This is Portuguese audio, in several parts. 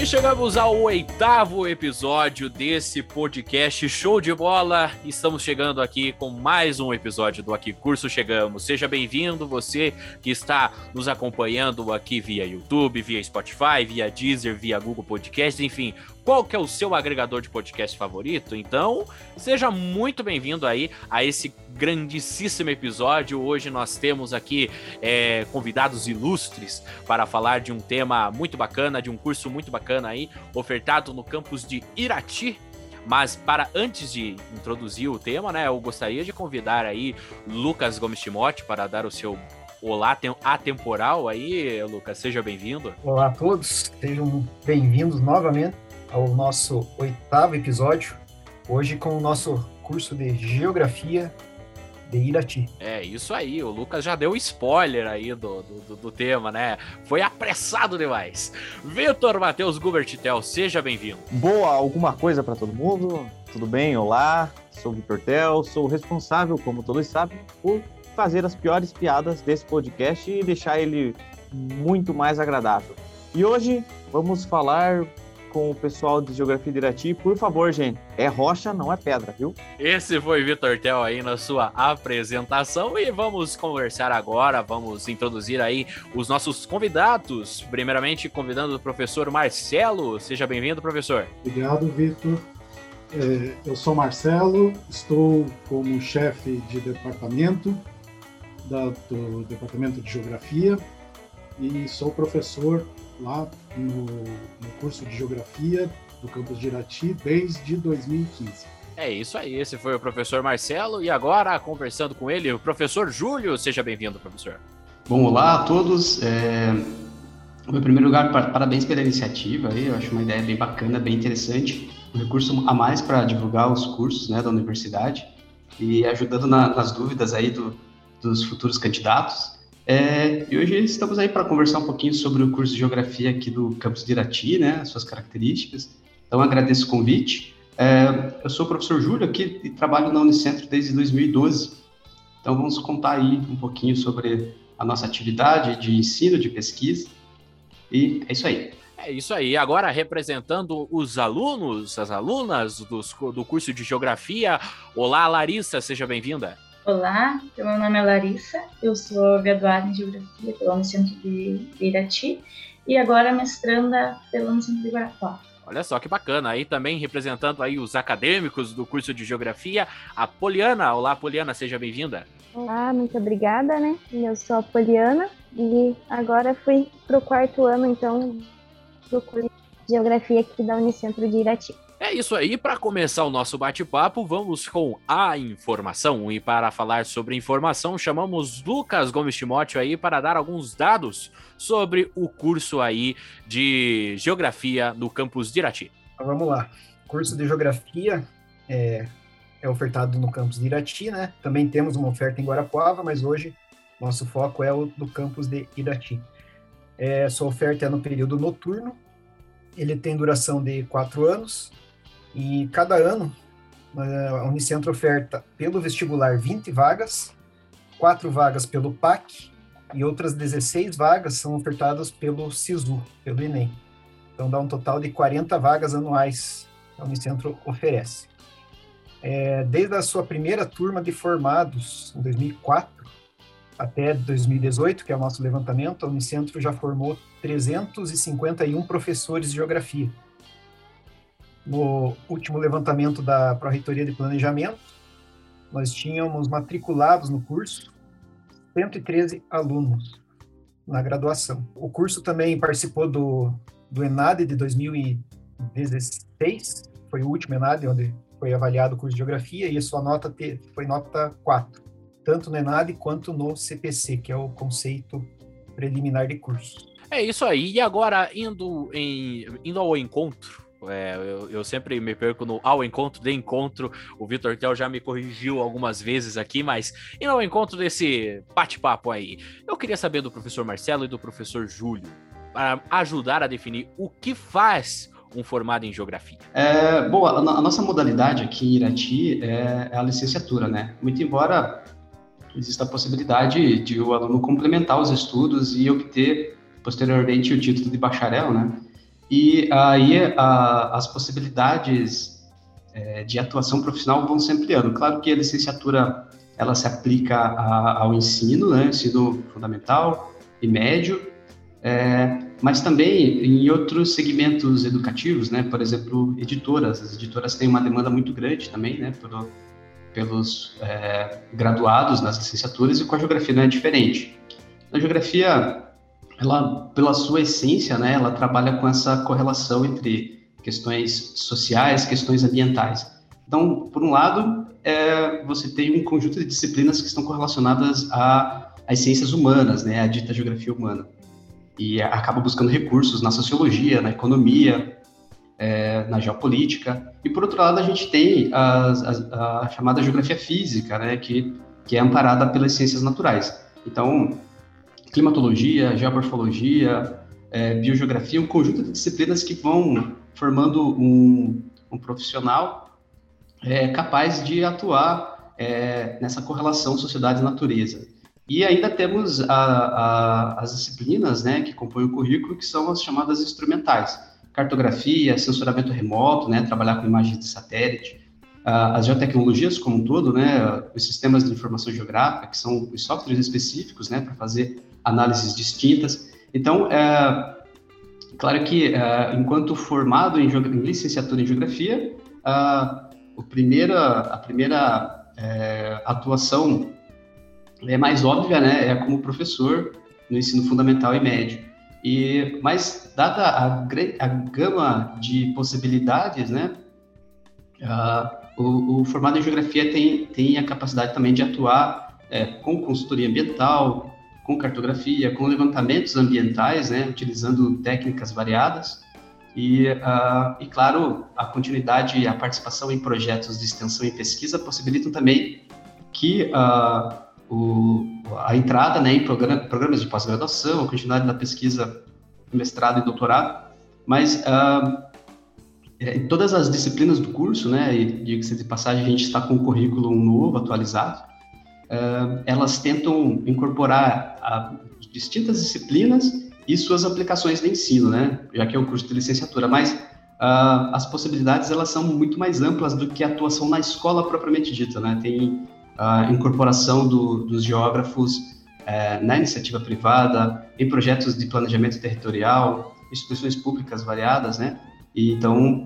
E chegamos ao oitavo episódio desse podcast Show de Bola. Estamos chegando aqui com mais um episódio do Aqui Curso Chegamos. Seja bem-vindo, você que está nos acompanhando aqui via YouTube, via Spotify, via Deezer, via Google Podcast, enfim, qual que é o seu agregador de podcast favorito? Então, seja muito bem-vindo aí a esse grandíssimo episódio. Hoje nós temos aqui é, convidados ilustres para falar de um tema muito bacana, de um curso muito bacana aí, ofertado no campus de Irati, mas para antes de introduzir o tema, né, eu gostaria de convidar aí Lucas Gomes Timote para dar o seu olá atemporal aí, Lucas. Seja bem-vindo. Olá a todos, sejam bem-vindos novamente ao nosso oitavo episódio, hoje com o nosso curso de Geografia de Irati. É, isso aí, o Lucas já deu spoiler aí do, do, do tema, né? Foi apressado demais. Vitor Matheus Gubertitel, seja bem-vindo. Boa, alguma coisa para todo mundo? Tudo bem? Olá, sou o Vitor Tel, sou responsável, como todos sabem, por fazer as piores piadas desse podcast e deixar ele muito mais agradável. E hoje vamos falar com o pessoal de Geografia de Irati. Por favor, gente, é rocha, não é pedra, viu? Esse foi Vitor Tel aí na sua apresentação e vamos conversar agora, vamos introduzir aí os nossos convidados. Primeiramente, convidando o professor Marcelo. Seja bem-vindo, professor. Obrigado, Vitor. É, eu sou Marcelo, estou como chefe de departamento do Departamento de Geografia e sou professor lá no, no curso de Geografia do campus de Irati desde 2015. É isso aí, esse foi o professor Marcelo e agora conversando com ele, o professor Júlio. Seja bem-vindo, professor. Bom, olá a todos. É... Em primeiro lugar, parabéns pela iniciativa. Aí. Eu acho uma ideia bem bacana, bem interessante. Um recurso a mais para divulgar os cursos né, da universidade e ajudando na, nas dúvidas aí do, dos futuros candidatos. É, e hoje estamos aí para conversar um pouquinho sobre o curso de Geografia aqui do campus de Irati, né, suas características. Então, agradeço o convite. É, eu sou o professor Júlio aqui e trabalho na Unicentro desde 2012. Então, vamos contar aí um pouquinho sobre a nossa atividade de ensino, de pesquisa. E é isso aí. É isso aí. Agora, representando os alunos, as alunas dos, do curso de Geografia. Olá, Larissa, seja bem-vinda. Olá, meu nome é Larissa, eu sou graduada em Geografia pela Unicentro de Irati e agora mestranda pela Unicentro de Guarapuava. Olha só que bacana, aí também representando aí os acadêmicos do curso de Geografia, a Poliana. Olá, Poliana, seja bem-vinda. Olá, muito obrigada, né? Eu sou a Poliana e agora fui para o quarto ano, então, do curso de Geografia aqui da Unicentro de Irati. É isso aí, para começar o nosso bate-papo, vamos com a informação. E para falar sobre informação, chamamos Lucas Gomes Timóteo aí para dar alguns dados sobre o curso aí de Geografia no campus de Irati. Vamos lá. O curso de Geografia é, é ofertado no campus de Irati, né? Também temos uma oferta em Guarapuava, mas hoje nosso foco é o do campus de Irati. É, sua oferta é no período noturno, ele tem duração de quatro anos, e cada ano, a Unicentro oferta pelo vestibular 20 vagas, quatro vagas pelo PAC e outras 16 vagas são ofertadas pelo SISU, pelo Enem. Então dá um total de 40 vagas anuais que a Unicentro oferece. É, desde a sua primeira turma de formados, em 2004, até 2018, que é o nosso levantamento, a Unicentro já formou 351 professores de geografia no último levantamento da Pró-Reitoria de Planejamento, nós tínhamos matriculados no curso 113 alunos na graduação. O curso também participou do, do ENAD de 2016, foi o último ENAD onde foi avaliado o curso de Geografia, e a sua nota foi nota 4, tanto no ENAD quanto no CPC, que é o conceito preliminar de curso. É isso aí. E agora, indo, em, indo ao encontro é, eu, eu, sempre me perco no ao encontro de encontro. O Vitor Tel já me corrigiu algumas vezes aqui, mas e ao encontro desse bate-papo aí? Eu queria saber do professor Marcelo e do professor Júlio para ajudar a definir o que faz um formado em geografia. É, bom, a, a nossa modalidade aqui em Irati é, é, a licenciatura, né? Muito embora exista a possibilidade de o aluno complementar os estudos e obter posteriormente o título de bacharel, né? E aí a, as possibilidades é, de atuação profissional vão se ampliando. Claro que a licenciatura ela se aplica a, ao ensino, né, ensino fundamental e médio, é, mas também em outros segmentos educativos, né, por exemplo, editoras. As editoras têm uma demanda muito grande também, né, por, pelos é, graduados nas licenciaturas e com a geografia não é diferente. Na geografia, ela, pela sua essência, né, ela trabalha com essa correlação entre questões sociais, questões ambientais. Então, por um lado, é, você tem um conjunto de disciplinas que estão correlacionadas às ciências humanas, né, a dita geografia humana, e acaba buscando recursos na sociologia, na economia, é, na geopolítica. E por outro lado, a gente tem a, a, a, chamada geografia física, né, que, que é amparada pelas ciências naturais. Então, climatologia, geomorfologia, é, biogeografia, um conjunto de disciplinas que vão formando um, um profissional é, capaz de atuar é, nessa correlação sociedade-natureza. E ainda temos a, a, as disciplinas né, que compõem o currículo, que são as chamadas instrumentais. Cartografia, sensoramento remoto, né, trabalhar com imagens de satélite, as geotecnologias como um todo, né, os sistemas de informação geográfica, que são os softwares específicos né, para fazer análises distintas. Então, é, claro que é, enquanto formado em, em, licenciatura em geografia, a, o primeira, a primeira é, atuação é mais óbvia, né, é como professor no ensino fundamental e médio. E, mas, dada a, a gama de possibilidades, né, o, o, formado em geografia tem, tem a capacidade também de atuar é, com consultoria ambiental, com cartografia, com levantamentos ambientais, né, utilizando técnicas variadas. E, uh, e, claro, a continuidade e a participação em projetos de extensão e pesquisa possibilitam também que uh, o, a entrada né, em programa, programas de pós-graduação, a continuidade da pesquisa, mestrado e doutorado, mas uh, em todas as disciplinas do curso, né, e diga-se de passagem, a gente está com um currículo novo, atualizado, uh, elas tentam incorporar a, distintas disciplinas e suas aplicações de ensino, né? Já que é um curso de licenciatura, mas uh, as possibilidades elas são muito mais amplas do que a atuação na escola propriamente dita, né? Tem a incorporação do, dos geógrafos uh, na iniciativa privada, em projetos de planejamento territorial, instituições públicas variadas, né? E, então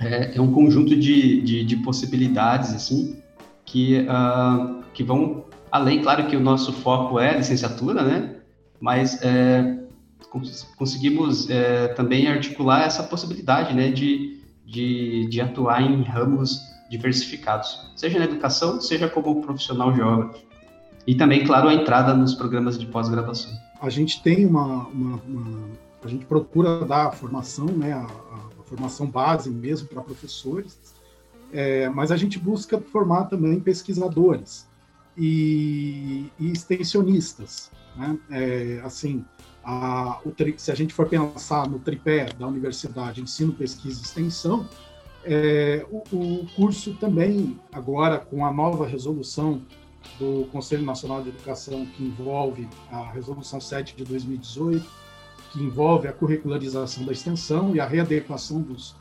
é, é, um conjunto de, de, de possibilidades assim que uh, que vão além, claro que o nosso foco é licenciatura, né? Mas é, conseguimos é, também articular essa possibilidade, né, de, de, de, atuar em ramos diversificados, seja na educação, seja como profissional geógrafo. E também, claro, a entrada nos programas de pós-graduação. A gente tem uma, uma, uma, a gente procura dar a formação, né, a, a formação base mesmo para professores, é, mas a gente busca formar também pesquisadores e, e extensionistas. Né? É, assim, a, o, se a gente for pensar no tripé da universidade, ensino, pesquisa e extensão, é, o, o, curso também, agora com a nova resolução do Conselho Nacional de Educação, que envolve a resolução 7 de 2018, que envolve a curricularização da extensão e a readequação dos,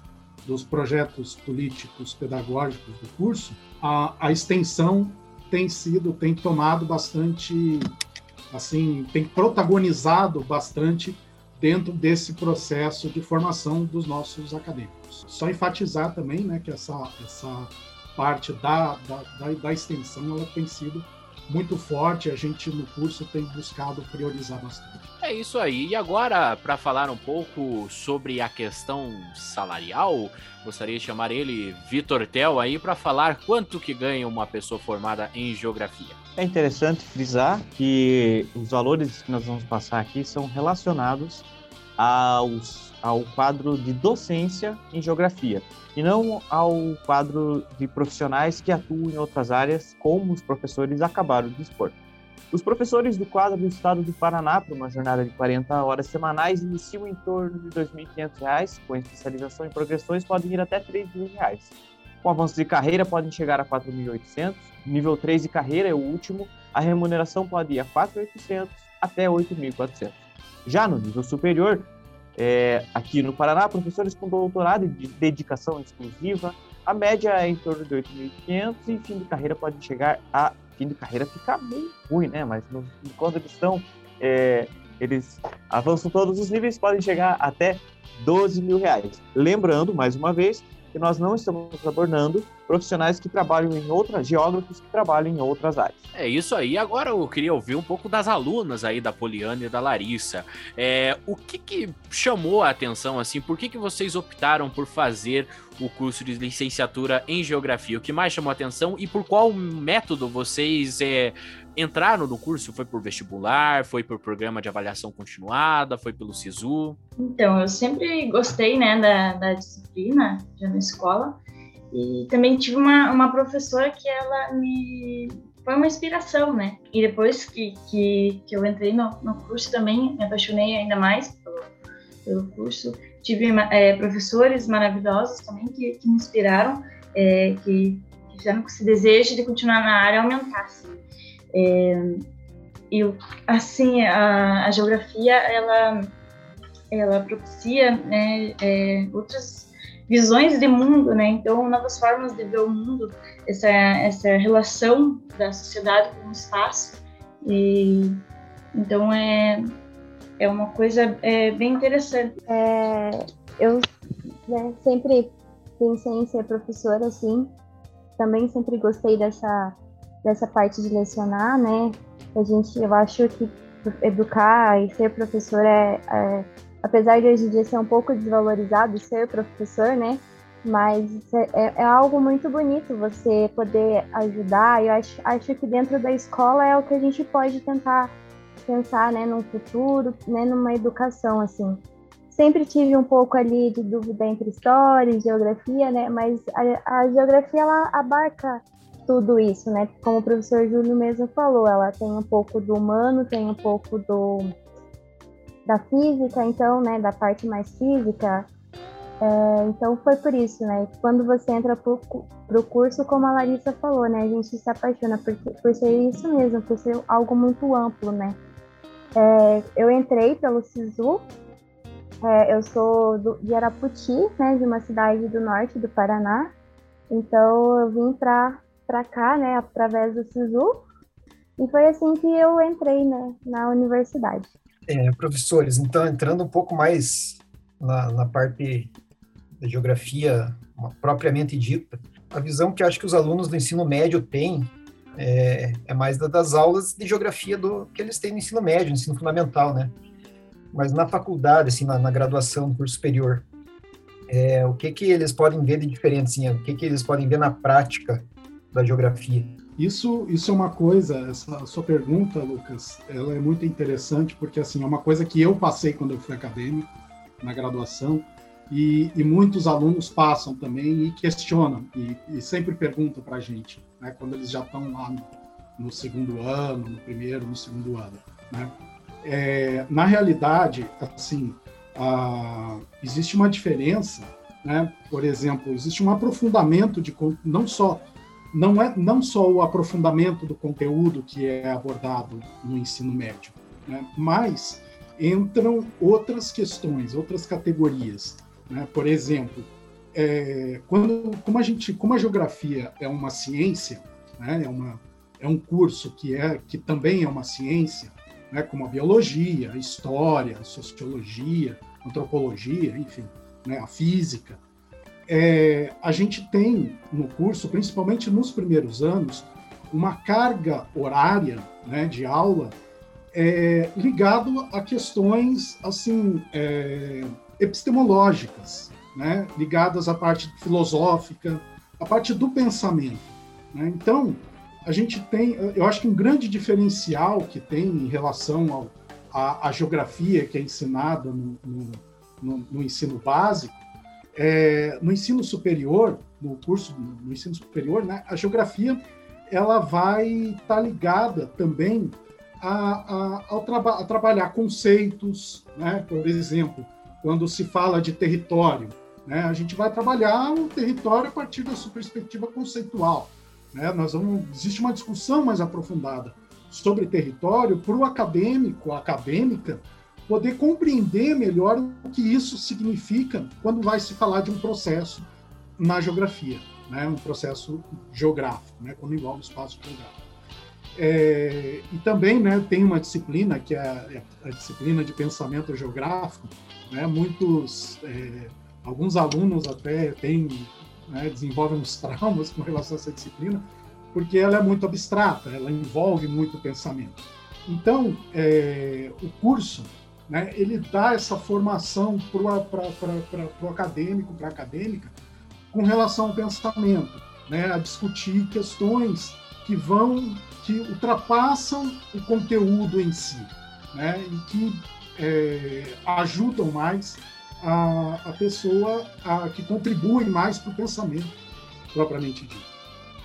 dos projetos políticos pedagógicos do curso, a, a extensão tem sido, tem tomado bastante, assim, tem protagonizado bastante dentro desse processo de formação dos nossos acadêmicos. Só enfatizar também, né, que essa, essa parte da, da, da, da extensão ela tem sido muito forte, a gente no curso tem buscado priorizar bastante. É isso aí. E agora, para falar um pouco sobre a questão salarial, gostaria de chamar ele, Vitor Tel, aí para falar quanto que ganha uma pessoa formada em geografia. É interessante frisar que os valores que nós vamos passar aqui são relacionados aos, ao quadro de docência em geografia e não ao quadro de profissionais que atuam em outras áreas, como os professores acabaram de expor. Os professores do quadro do Estado do Paraná, para uma jornada de 40 horas semanais, iniciam em torno de R$ 2.500, com especialização em progressões podem ir até R$ 3.000. Com avanço de carreira, podem chegar a 4.800. Nível 3 de carreira é o último, a remuneração pode ir a 4.800 até 8.400. Já no nível superior, é, aqui no Paraná, professores com doutorado de dedicação exclusiva. A média é em torno de 8.500 e fim de carreira pode chegar a. Fim de carreira fica bem ruim, né? Mas no, quando eles estão. É, eles avançam todos os níveis, podem chegar até 12 mil reais. Lembrando, mais uma vez, que nós não estamos abordando profissionais que trabalham em outras, geógrafos que trabalham em outras áreas. É isso aí. Agora eu queria ouvir um pouco das alunas aí da Poliana e da Larissa. É, o que, que chamou a atenção assim? Por que, que vocês optaram por fazer o curso de licenciatura em geografia? O que mais chamou a atenção e por qual método vocês é, entraram no curso? Foi por vestibular? Foi por programa de avaliação continuada? Foi pelo SISU? Então, eu sempre gostei né, da, da disciplina já na escola. E também tive uma, uma professora que ela me foi uma inspiração, né? E depois que, que, que eu entrei no, no curso também me apaixonei ainda mais pelo, pelo curso. Tive é, professores maravilhosos também que, que me inspiraram, é, que, que fizeram com que esse desejo de continuar na área aumentasse. É, e assim, a, a, geografia ela ela propicia né, é, outras visões de mundo, né? Então, novas formas de ver o mundo, essa essa relação da sociedade com o espaço. E então é é uma coisa é, bem interessante. É, eu né, sempre pensei em ser professora, assim. Também sempre gostei dessa dessa parte de lecionar, né? A gente, eu acho que educar e ser professor é, é apesar de hoje em dia ser um pouco desvalorizado ser professor, né? Mas é, é algo muito bonito você poder ajudar. Eu acho, acho que dentro da escola é o que a gente pode tentar pensar, né, no futuro, né, numa educação assim. Sempre tive um pouco ali de dúvida entre história e geografia, né? Mas a, a geografia ela abarca tudo isso, né? Como o professor Júlio mesmo falou, ela tem um pouco do humano, tem um pouco do da física, então, né, da parte mais física. É, então foi por isso, né? Quando você entra para o curso, como a Larissa falou, né, a gente se apaixona por, por ser isso mesmo, por ser algo muito amplo, né? É, eu entrei pelo SISU, é, eu sou do, de Araputi, né, de uma cidade do norte do Paraná. Então eu vim para cá, né, através do SISU, e foi assim que eu entrei né, na universidade. É, professores, então entrando um pouco mais na, na parte da geografia propriamente dita, a visão que acho que os alunos do ensino médio têm é, é mais da, das aulas de geografia do que eles têm no ensino médio, no ensino fundamental, né? Mas na faculdade, assim, na, na graduação, no curso superior, é, o que que eles podem ver de diferente, assim, o que que eles podem ver na prática da geografia? Isso, isso é uma coisa, essa sua pergunta, Lucas, ela é muito interessante, porque assim, é uma coisa que eu passei quando eu fui acadêmico, na graduação, e, e muitos alunos passam também e questionam, e, e sempre perguntam para a gente, né, quando eles já estão lá no, no, segundo ano, no primeiro, no segundo ano. Né? É, na realidade, assim, a, existe uma diferença, né? por exemplo, existe um aprofundamento de não só não é não só o aprofundamento do conteúdo que é abordado no ensino médio, né? mas entram outras questões, outras categorias. Né? Por exemplo, é, quando, como a gente, como a geografia é uma ciência, né? é, uma, é um curso que é que também é uma ciência, né? como a biologia, a história, a sociologia, a antropologia, enfim, né? a física é, a gente tem no curso, principalmente nos primeiros anos, uma carga horária né, de aula é, ligado a questões assim é, epistemológicas, né, ligadas à parte filosófica, à parte do pensamento. Né? Então, a gente tem, eu acho que um grande diferencial que tem em relação à geografia que é ensinada no, no, no, no ensino básico é, no ensino superior, no curso no ensino superior, né, a geografia ela vai estar tá ligada também a, a, ao traba a trabalhar conceitos, né? por exemplo, quando se fala de território, né? a gente vai trabalhar o território a partir da sua perspectiva conceitual. Né? Nós vamos, existe uma discussão mais aprofundada sobre território para o acadêmico, a acadêmica, poder compreender melhor o que isso significa quando vai se falar de um processo na geografia, né? um processo geográfico, né? quando envolve espaço geográfico. É, e também né, tem uma disciplina que é a, é disciplina de pensamento geográfico. Né? Muitos, é, alguns alunos até têm, né, desenvolvem uns traumas com relação a essa disciplina, porque ela é muito abstrata, ela envolve muito pensamento. Então, é, o curso, né, ele dá essa formação para o acadêmico, para a acadêmica, com relação ao pensamento, né, a discutir questões que vão, que ultrapassam o conteúdo em si, né, e que é, ajudam mais a, a pessoa, a, que contribuem mais para o pensamento propriamente dito.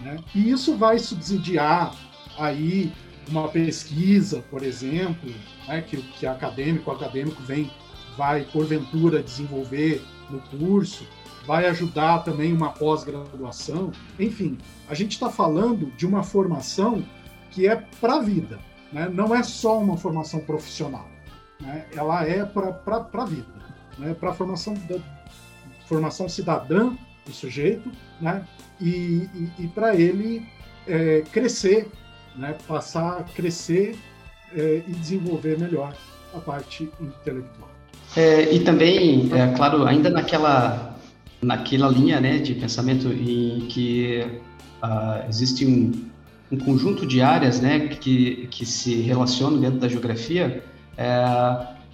Né? E isso vai subsidiar aí uma pesquisa, por exemplo, né, que, que acadêmico, o acadêmico vem, vai porventura desenvolver no curso, vai ajudar também uma pós-graduação. Enfim, a gente está falando de uma formação que é para a vida, né? não é só uma formação profissional, né? ela é para a vida, né? para a formação, formação cidadã do sujeito, né? e, e, e para ele é, crescer, né? passar a crescer é, e desenvolver melhor a parte intelectual. É, e também, é, claro, ainda naquela, naquela linha né, de pensamento em que uh, existe um, um, conjunto de áreas né, que, que se relacionam dentro da geografia, é,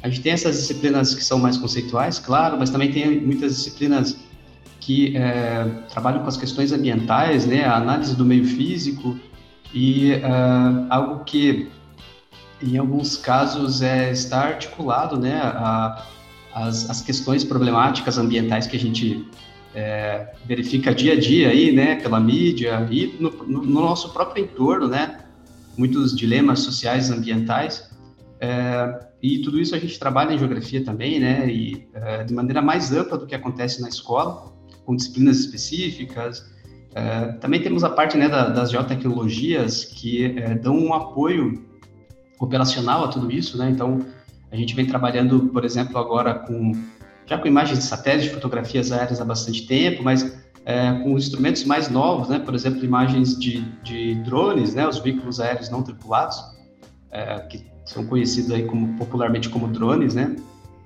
a gente tem essas disciplinas que são mais conceituais, claro, mas também tem muitas disciplinas que é, trabalham com as questões ambientais, né, a análise do meio físico e é, algo que em alguns casos é está articulado, né, a, as, as questões problemáticas ambientais que a gente é, verifica dia a dia aí, né, pela mídia e no, no, no nosso próprio entorno, né, muitos dilemas sociais ambientais. É, e tudo isso a gente trabalha em geografia também, né, e é, de maneira mais ampla do que acontece na escola com disciplinas específicas. É, também temos a parte né, da, das geotecnologias que é, dão um apoio operacional a tudo isso, né? Então, a gente vem trabalhando, por exemplo, agora com já com imagens de satélite, fotografias aéreas há bastante tempo, mas é, com instrumentos mais novos, né? Por exemplo, imagens de, de drones, né? Os veículos aéreos não tripulados, é, que são conhecidos aí como popularmente como drones, né?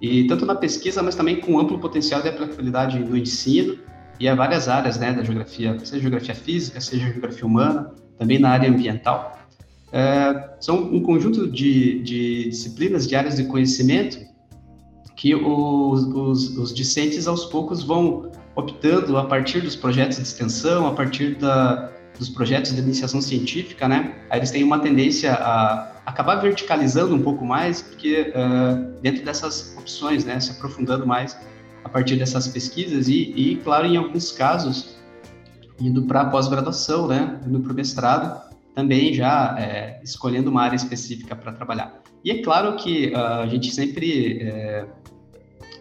E tanto na pesquisa, mas também com amplo potencial de aplicabilidade no ensino e a várias áreas né, da geografia, seja geografia física, seja geografia humana, também na área ambiental. É, são um conjunto de, de, disciplinas, de áreas de conhecimento que os, os, os, discentes aos poucos vão optando a partir dos projetos de extensão, a partir da, dos projetos de iniciação científica, né? Aí eles têm uma tendência a acabar verticalizando um pouco mais, porque uh, dentro dessas opções, né, se aprofundando mais partir dessas pesquisas e, e claro, em alguns casos, indo para pós-graduação, né, indo para o mestrado, também já é, escolhendo uma área específica para trabalhar. E é claro que uh, a gente sempre é,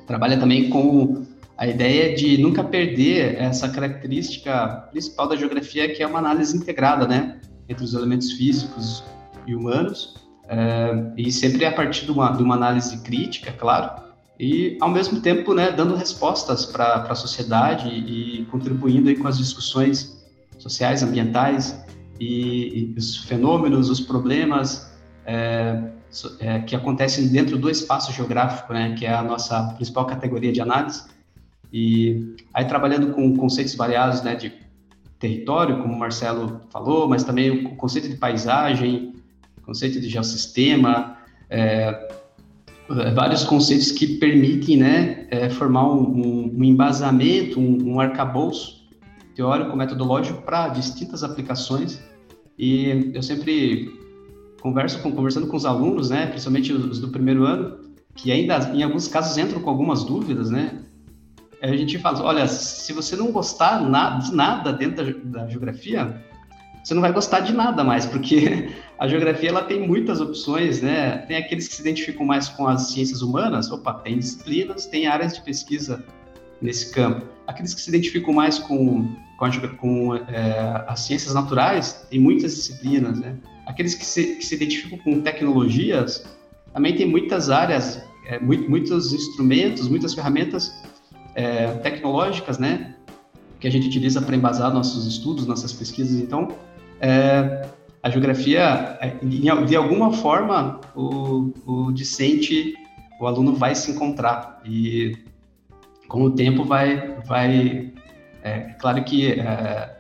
trabalha também com a ideia de nunca perder essa característica principal da geografia, que é uma análise integrada, né, entre os elementos físicos, e humanos, é, e sempre a partir de uma, de uma análise crítica, claro, e ao mesmo tempo né, dando respostas para a sociedade e contribuindo aí com as discussões sociais, ambientais e, e os fenômenos, os problemas é, é, que acontecem dentro do espaço geográfico, né, que é a nossa principal categoria de análise. E aí trabalhando com conceitos variados né, de território, como o Marcelo falou, mas também o conceito de paisagem, conceito de geossistema, é, vários conceitos que permitem né, é, formar um, um, um, embasamento, um, um arcabouço teórico, metodológico para distintas aplicações. E eu sempre converso com, conversando com os alunos, né, principalmente os do primeiro ano, que ainda em alguns casos entram com algumas dúvidas, né? A gente fala, olha, se você não gostar de nada dentro da, da geografia, você não vai gostar de nada mais, porque a geografia ela tem muitas opções, né? Tem aqueles que se identificam mais com as ciências humanas, opa, tem disciplinas, tem áreas de pesquisa nesse campo. Aqueles que se identificam mais com, com, a, com é, as ciências naturais, tem muitas disciplinas, né? Aqueles que se, que se identificam com tecnologias, também tem muitas áreas é, muitos instrumentos, muitas ferramentas é, tecnológicas, né, que a gente utiliza para embasar nossos estudos, nossas pesquisas. Então, é, a geografia, é, de alguma forma, o, o discente, o aluno vai se encontrar. E com o tempo vai, vai, é claro que é,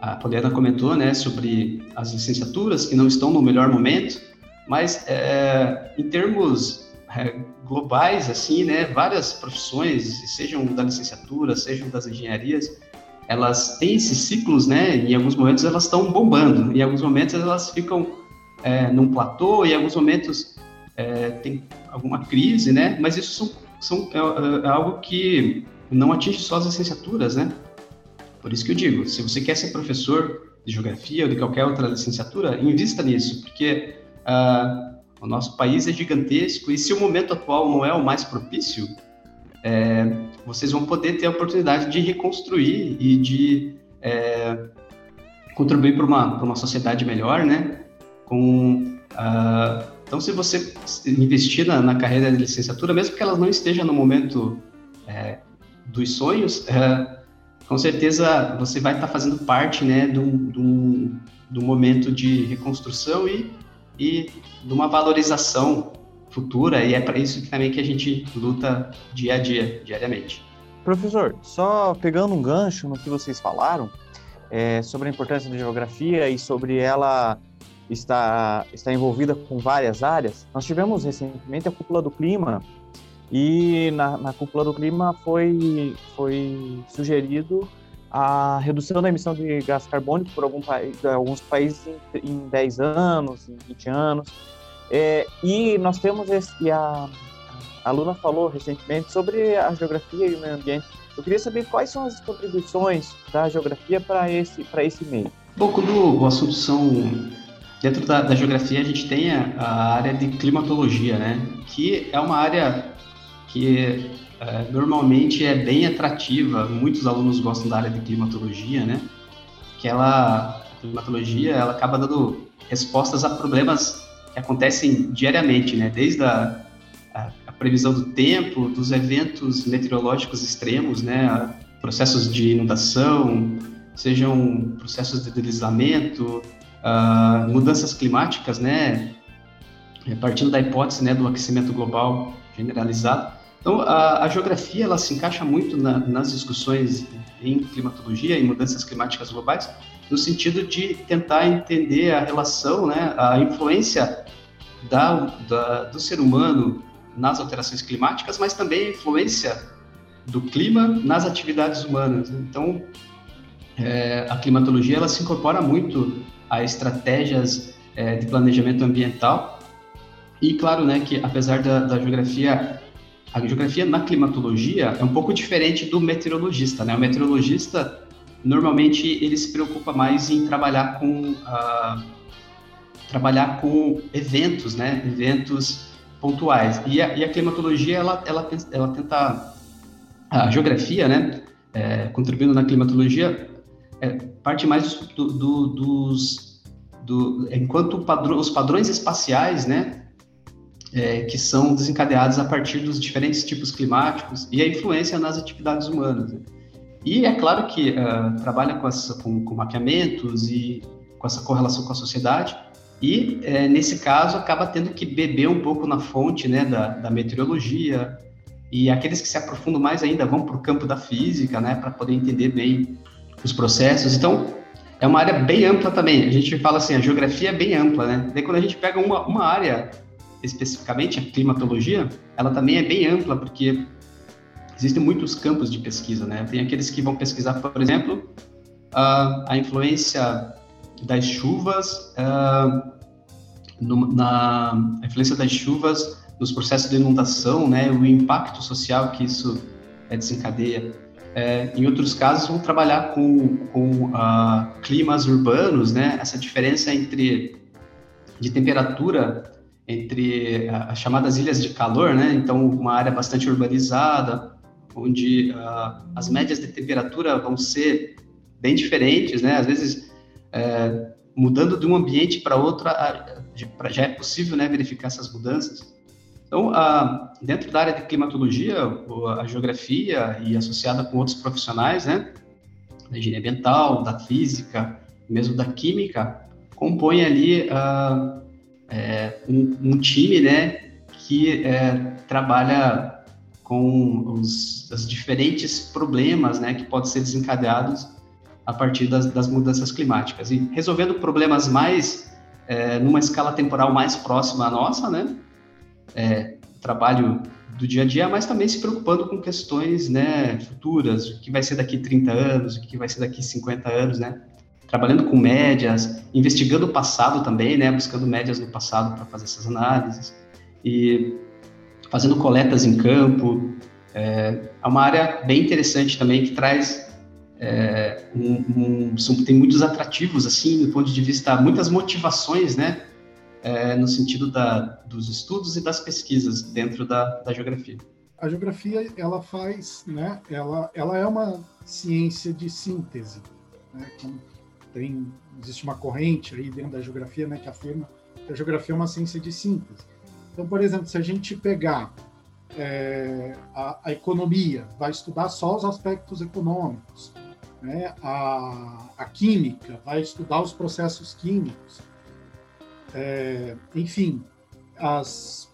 a Poliana comentou, né, sobre as licenciaturas que não estão no melhor momento, mas é, em termos é, globais, assim, né, várias profissões, sejam da licenciatura, sejam das engenharias, elas têm esses ciclos, né? Em alguns momentos elas estão bombando, em alguns momentos elas ficam é, num platô, em alguns momentos é, tem alguma crise, né? Mas isso são, são é, é, algo que não atinge só as licenciaturas, né? Por isso que eu digo, se você quer ser professor de geografia ou de qualquer outra licenciatura, invista nisso, porque uh, o nosso país é gigantesco e se o momento atual não é o mais propício, é, vocês vão poder ter a oportunidade de reconstruir e de é, contribuir para uma, uma sociedade melhor, né? Com, uh, então, se você investir na, na, carreira de licenciatura, mesmo que ela não esteja no momento é, dos sonhos, é, com certeza você vai estar fazendo parte, né, um, de um momento de reconstrução e, e de uma valorização futura, e é para isso que também que a gente luta dia a dia, diariamente. Professor, só pegando um gancho no que vocês falaram é, sobre a importância da geografia e sobre ela estar, estar envolvida com várias áreas, nós tivemos recentemente a cúpula do clima e na, na cúpula do clima foi, foi sugerido a redução da emissão de gás carbônico por algum alguns países em, em 10 anos, em 20 anos. É, e nós temos esse, a, a Luna falou recentemente sobre a geografia e o meio ambiente. Eu queria saber quais são as contribuições da geografia para esse, esse meio. Bom, quando o assunto são. Dentro da, da geografia, a gente tem a, a, área de climatologia, né? Que é uma área que é, normalmente é bem atrativa. Muitos alunos gostam da área de climatologia, né? Que ela, a climatologia, ela acaba dando respostas a problemas que acontecem diariamente, né? Desde a, a, a previsão do tempo, dos eventos meteorológicos extremos, né? Processos de inundação, sejam processos de deslizamento, uh, mudanças climáticas, né? Partindo da hipótese né, do aquecimento global generalizado. Então, a, a geografia ela se encaixa muito na, nas discussões em climatologia e mudanças climáticas globais, no sentido de tentar entender a relação, né, a influência da, da, do ser humano nas alterações climáticas, mas também a influência do clima nas atividades humanas. Então, é, a climatologia ela se incorpora muito a estratégias é, de planejamento ambiental e, claro, né, que apesar da, da geografia a geografia na climatologia é um pouco diferente do meteorologista, né? O meteorologista normalmente ele se preocupa mais em trabalhar com uh, trabalhar com eventos, né? Eventos pontuais. E a, e a climatologia ela, ela, ela tenta a geografia, né? É, contribuindo na climatologia é, parte mais do, do, dos do, enquanto os padrões espaciais, né? É, que são desencadeados a partir dos diferentes tipos climáticos e a influência nas atividades humanas. Né? E é claro que uh, trabalha com, essa, com, com, mapeamentos e com essa correlação com a sociedade, e é, nesse caso acaba tendo que beber um pouco na fonte né, da, da meteorologia, e aqueles que se aprofundam mais ainda vão para o campo da física, né, para poder entender bem os processos. Então, é uma área bem ampla também. A gente fala assim, a geografia é bem ampla, né? Daí quando a gente pega uma, uma área especificamente, a climatologia, ela também é bem ampla, porque existem muitos campos de pesquisa, né? Tem aqueles que vão pesquisar, por exemplo, a, a influência das chuvas, uh, no, na influência das chuvas nos processos de inundação, né? O impacto social que isso é, desencadeia. É, em outros casos, vão trabalhar com, com uh, climas urbanos, né? Essa diferença entre de temperatura entre as chamadas ilhas de calor, né? Então, uma área bastante urbanizada, onde uh, as médias de temperatura vão ser bem diferentes, né? Às vezes, é, mudando de um ambiente para outro, já é possível né, verificar essas mudanças. Então, a, dentro da área de climatologia, a geografia e associada com outros profissionais, né, da engenharia ambiental, da física, mesmo da química, compõe ali uh, é, um, um, time, né, que é, trabalha com os, os diferentes problemas, né, que podem ser desencadeados a partir das, das mudanças climáticas e resolvendo problemas mais é, numa escala temporal mais próxima à nossa, né, é, trabalho do dia a dia, mas também se preocupando com questões né, futuras, o que vai ser daqui 30 anos, o que vai ser daqui 50 anos, né? Trabalhando com médias, investigando o passado também, né? Buscando médias do passado para fazer essas análises e fazendo coletas em campo. É, é uma área bem interessante também que traz é, um, um, tem muitos atrativos assim do ponto de vista muitas motivações né é, no sentido da, dos estudos e das pesquisas dentro da, da geografia. A geografia ela faz, né? Ela, ela é uma ciência de síntese. Né? Tem existe uma corrente aí dentro da geografia, né, que afirma que a geografia é uma ciência de síntese. Então, por exemplo, se a gente pegar é, a, a, economia, vai estudar só os aspectos econômicos. Né? A, a química vai estudar os processos químicos é, enfim, as,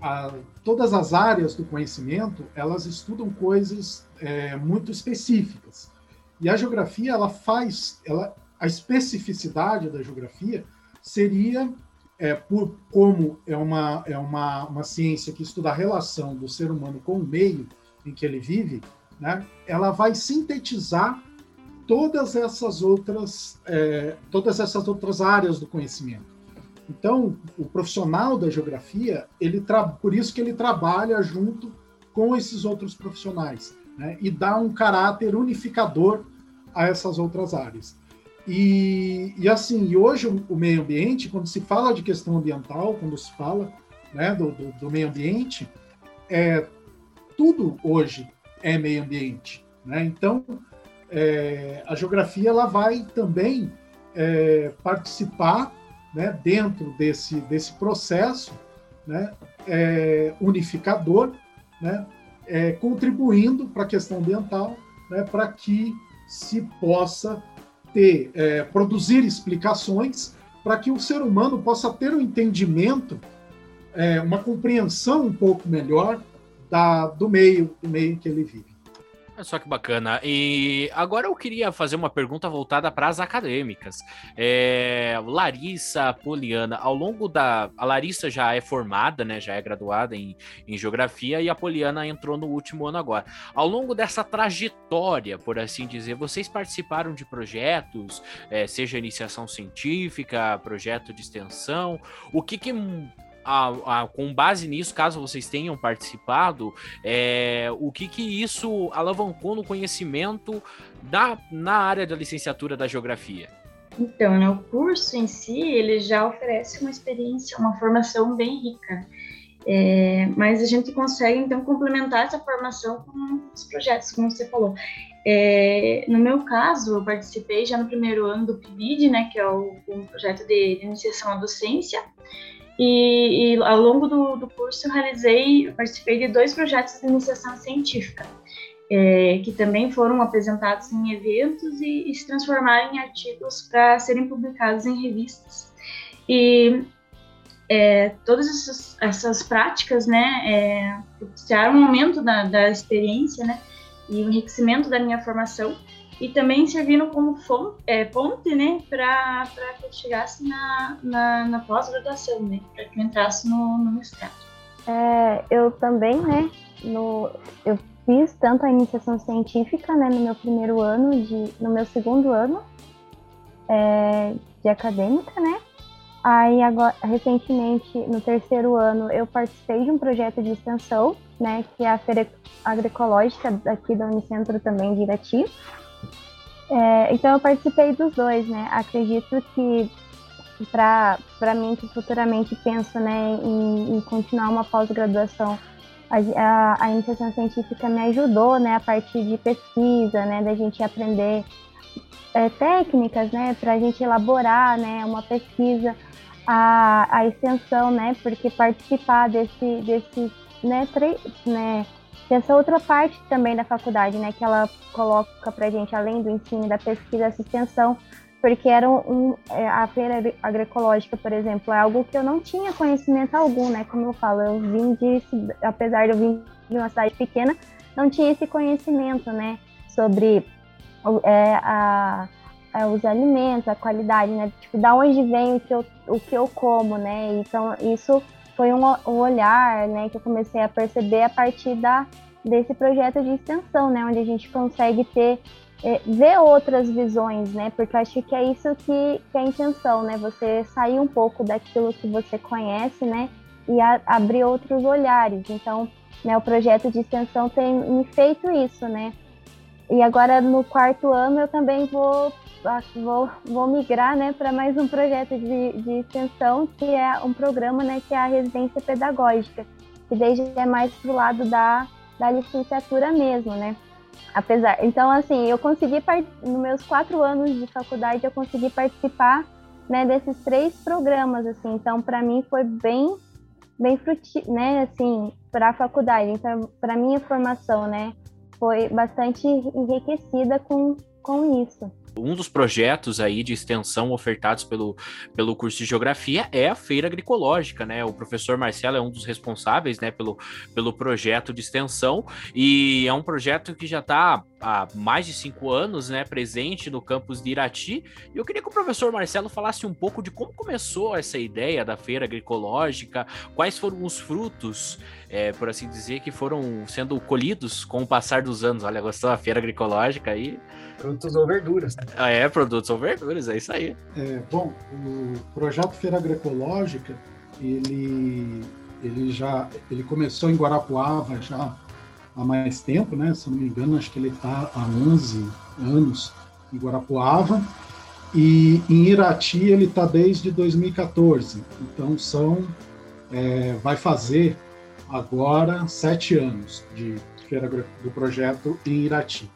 a, todas as áreas do conhecimento elas estudam coisas é, muito específicas e a geografia ela faz ela a especificidade da geografia seria é, por como é uma é uma, uma ciência que estuda a relação do ser humano com o meio em que ele vive né ela vai sintetizar todas essas outras é, todas essas outras áreas do conhecimento então, o profissional da geografia, ele por isso que ele trabalha junto com esses outros profissionais, né? E dá um caráter unificador a essas outras áreas. E, e assim, hoje o, o, meio ambiente, quando se fala de questão ambiental, quando se fala né, do, do, do meio ambiente, é, tudo hoje é meio ambiente. Né? Então, é, a geografia ela vai também é, participar né, dentro desse, desse processo né, é, unificador, né, é, contribuindo para a questão ambiental, né, para que se possa ter, é, produzir explicações para que o ser humano possa ter um entendimento, é, uma compreensão um pouco melhor da, do meio, do meio que ele vive. Olha só que bacana. E agora eu queria fazer uma pergunta voltada para as acadêmicas. É, Larissa Poliana, ao longo da. A Larissa já é formada, né? Já é graduada em, em geografia e a Poliana entrou no último ano agora. Ao longo dessa trajetória, por assim dizer, vocês participaram de projetos, é, seja iniciação científica, projeto de extensão. O que, que a, a, com base nisso, caso vocês tenham participado, é, o que, que isso alavancou no conhecimento da, na área da licenciatura da geografia? Então, né, o curso em si, ele já oferece uma experiência, uma formação bem rica. É, mas a gente consegue, então, complementar essa formação com os projetos, como você falou. É, no meu caso, eu participei já no primeiro ano do PIBID, né, que é o, um projeto de iniciação à docência, e, e, ao longo do, do curso eu realizei, participei de dois projetos de iniciação científica, é, que também foram apresentados em eventos e, e se transformaram em artigos para serem publicados em revistas. E é, todas essas, essas, práticas, né, é, propiciaram um aumento da, da experiência, né, e o enriquecimento da minha formação e também servindo como fonte, é, ponte, né, para que eu chegasse na, na, na pós-graduação, né, para que eu entrasse no, no mestrado. É, eu também, né, no, eu fiz tanto a iniciação científica, né, no meu primeiro ano, de, no meu segundo ano é, de acadêmica, né, Aí, agora, recentemente, no terceiro ano, eu participei de um projeto de extensão, né, que é a Feira Agroecológica aqui da Unicentro também de Irati. É, então eu participei dos dois, né? Acredito que para mim que futuramente penso né, em, em continuar uma pós-graduação, a, a, a, iniciação científica me ajudou né, a partir de pesquisa, né, da gente aprender é, técnicas né, para a gente elaborar né, uma pesquisa. a, a extensão, né? Porque participar desse, desse né, né, dessa outra parte também da faculdade, né? Que ela coloca para gente, além do ensino da pesquisa, essa extensão, porque era um, é, a feira agroecológica, por exemplo, é algo que eu não tinha conhecimento algum, né? Como eu falo, eu vim de, apesar de eu vir de uma cidade pequena, não tinha esse conhecimento, né? Sobre é, a, a, os alimentos, a qualidade, né? Tipo, da onde vem o que eu, o que eu como, né? Então, isso foi um, olhar, né? Que eu comecei a perceber a partir da, desse projeto de extensão, né? Onde a gente consegue ter é, ver outras visões, né? Porque eu acho que é isso que, que é a intenção, né? Você sair um pouco daquilo que você conhece, né? E a, abrir outros olhares. Então, né, o projeto de extensão tem me feito isso, né? E agora no quarto ano eu também vou vou, vou migrar, né, para mais um projeto de, de extensão que é um programa, né, que é a residência pedagógica, que desde é mais pro lado da da licenciatura mesmo, né? apesar. Então, assim, eu consegui, nos meus quatro anos de faculdade, eu consegui participar né, desses três programas, assim. Então, para mim foi bem, bem frutífero, né, assim, para a faculdade. Então, para minha formação, né, foi bastante enriquecida com, com isso. Um dos projetos aí de extensão ofertados pelo, pelo curso de Geografia é a Feira Agroecológica, né? O professor Marcelo é um dos responsáveis, né, pelo, pelo projeto de extensão e é um projeto que já está há mais de cinco anos, né, presente no campus de Irati. E eu queria que o professor Marcelo falasse um pouco de como começou essa ideia da Feira Agroecológica, quais foram os frutos, é, por assim dizer, que foram sendo colhidos com o passar dos anos. Olha, gostou da Feira Agroecológica aí? Produtos ou verduras. Ah, é, produtos ou verduras, é isso aí. É, bom, o projeto Feira Agroecológica, ele, ele já ele começou em Guarapuava já há mais tempo, né? Se não me engano, acho que ele está há 11 anos em Guarapuava. E em Irati ele está desde 2014. Então são é, vai fazer agora sete anos de feira do projeto em Irati.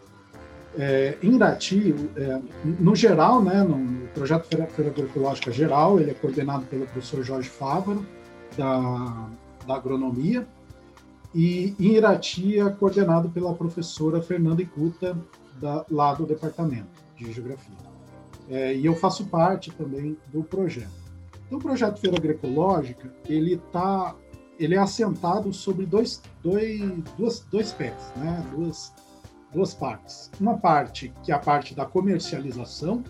É, em Irati, é, no geral, né, no projeto Feira, Agroecológica Geral, ele é coordenado pelo professor Jorge Fávaro, da, da Agronomia, e em Irati é coordenado pela professora Fernanda Icuta, da, lá do Departamento de Geografia. É, e eu faço parte também do projeto. Então, o projeto Feira Agroecológica, ele, tá, ele é assentado sobre dois, dois, dois, dois pés, né, duas duas partes. Uma parte que é a parte da comercialização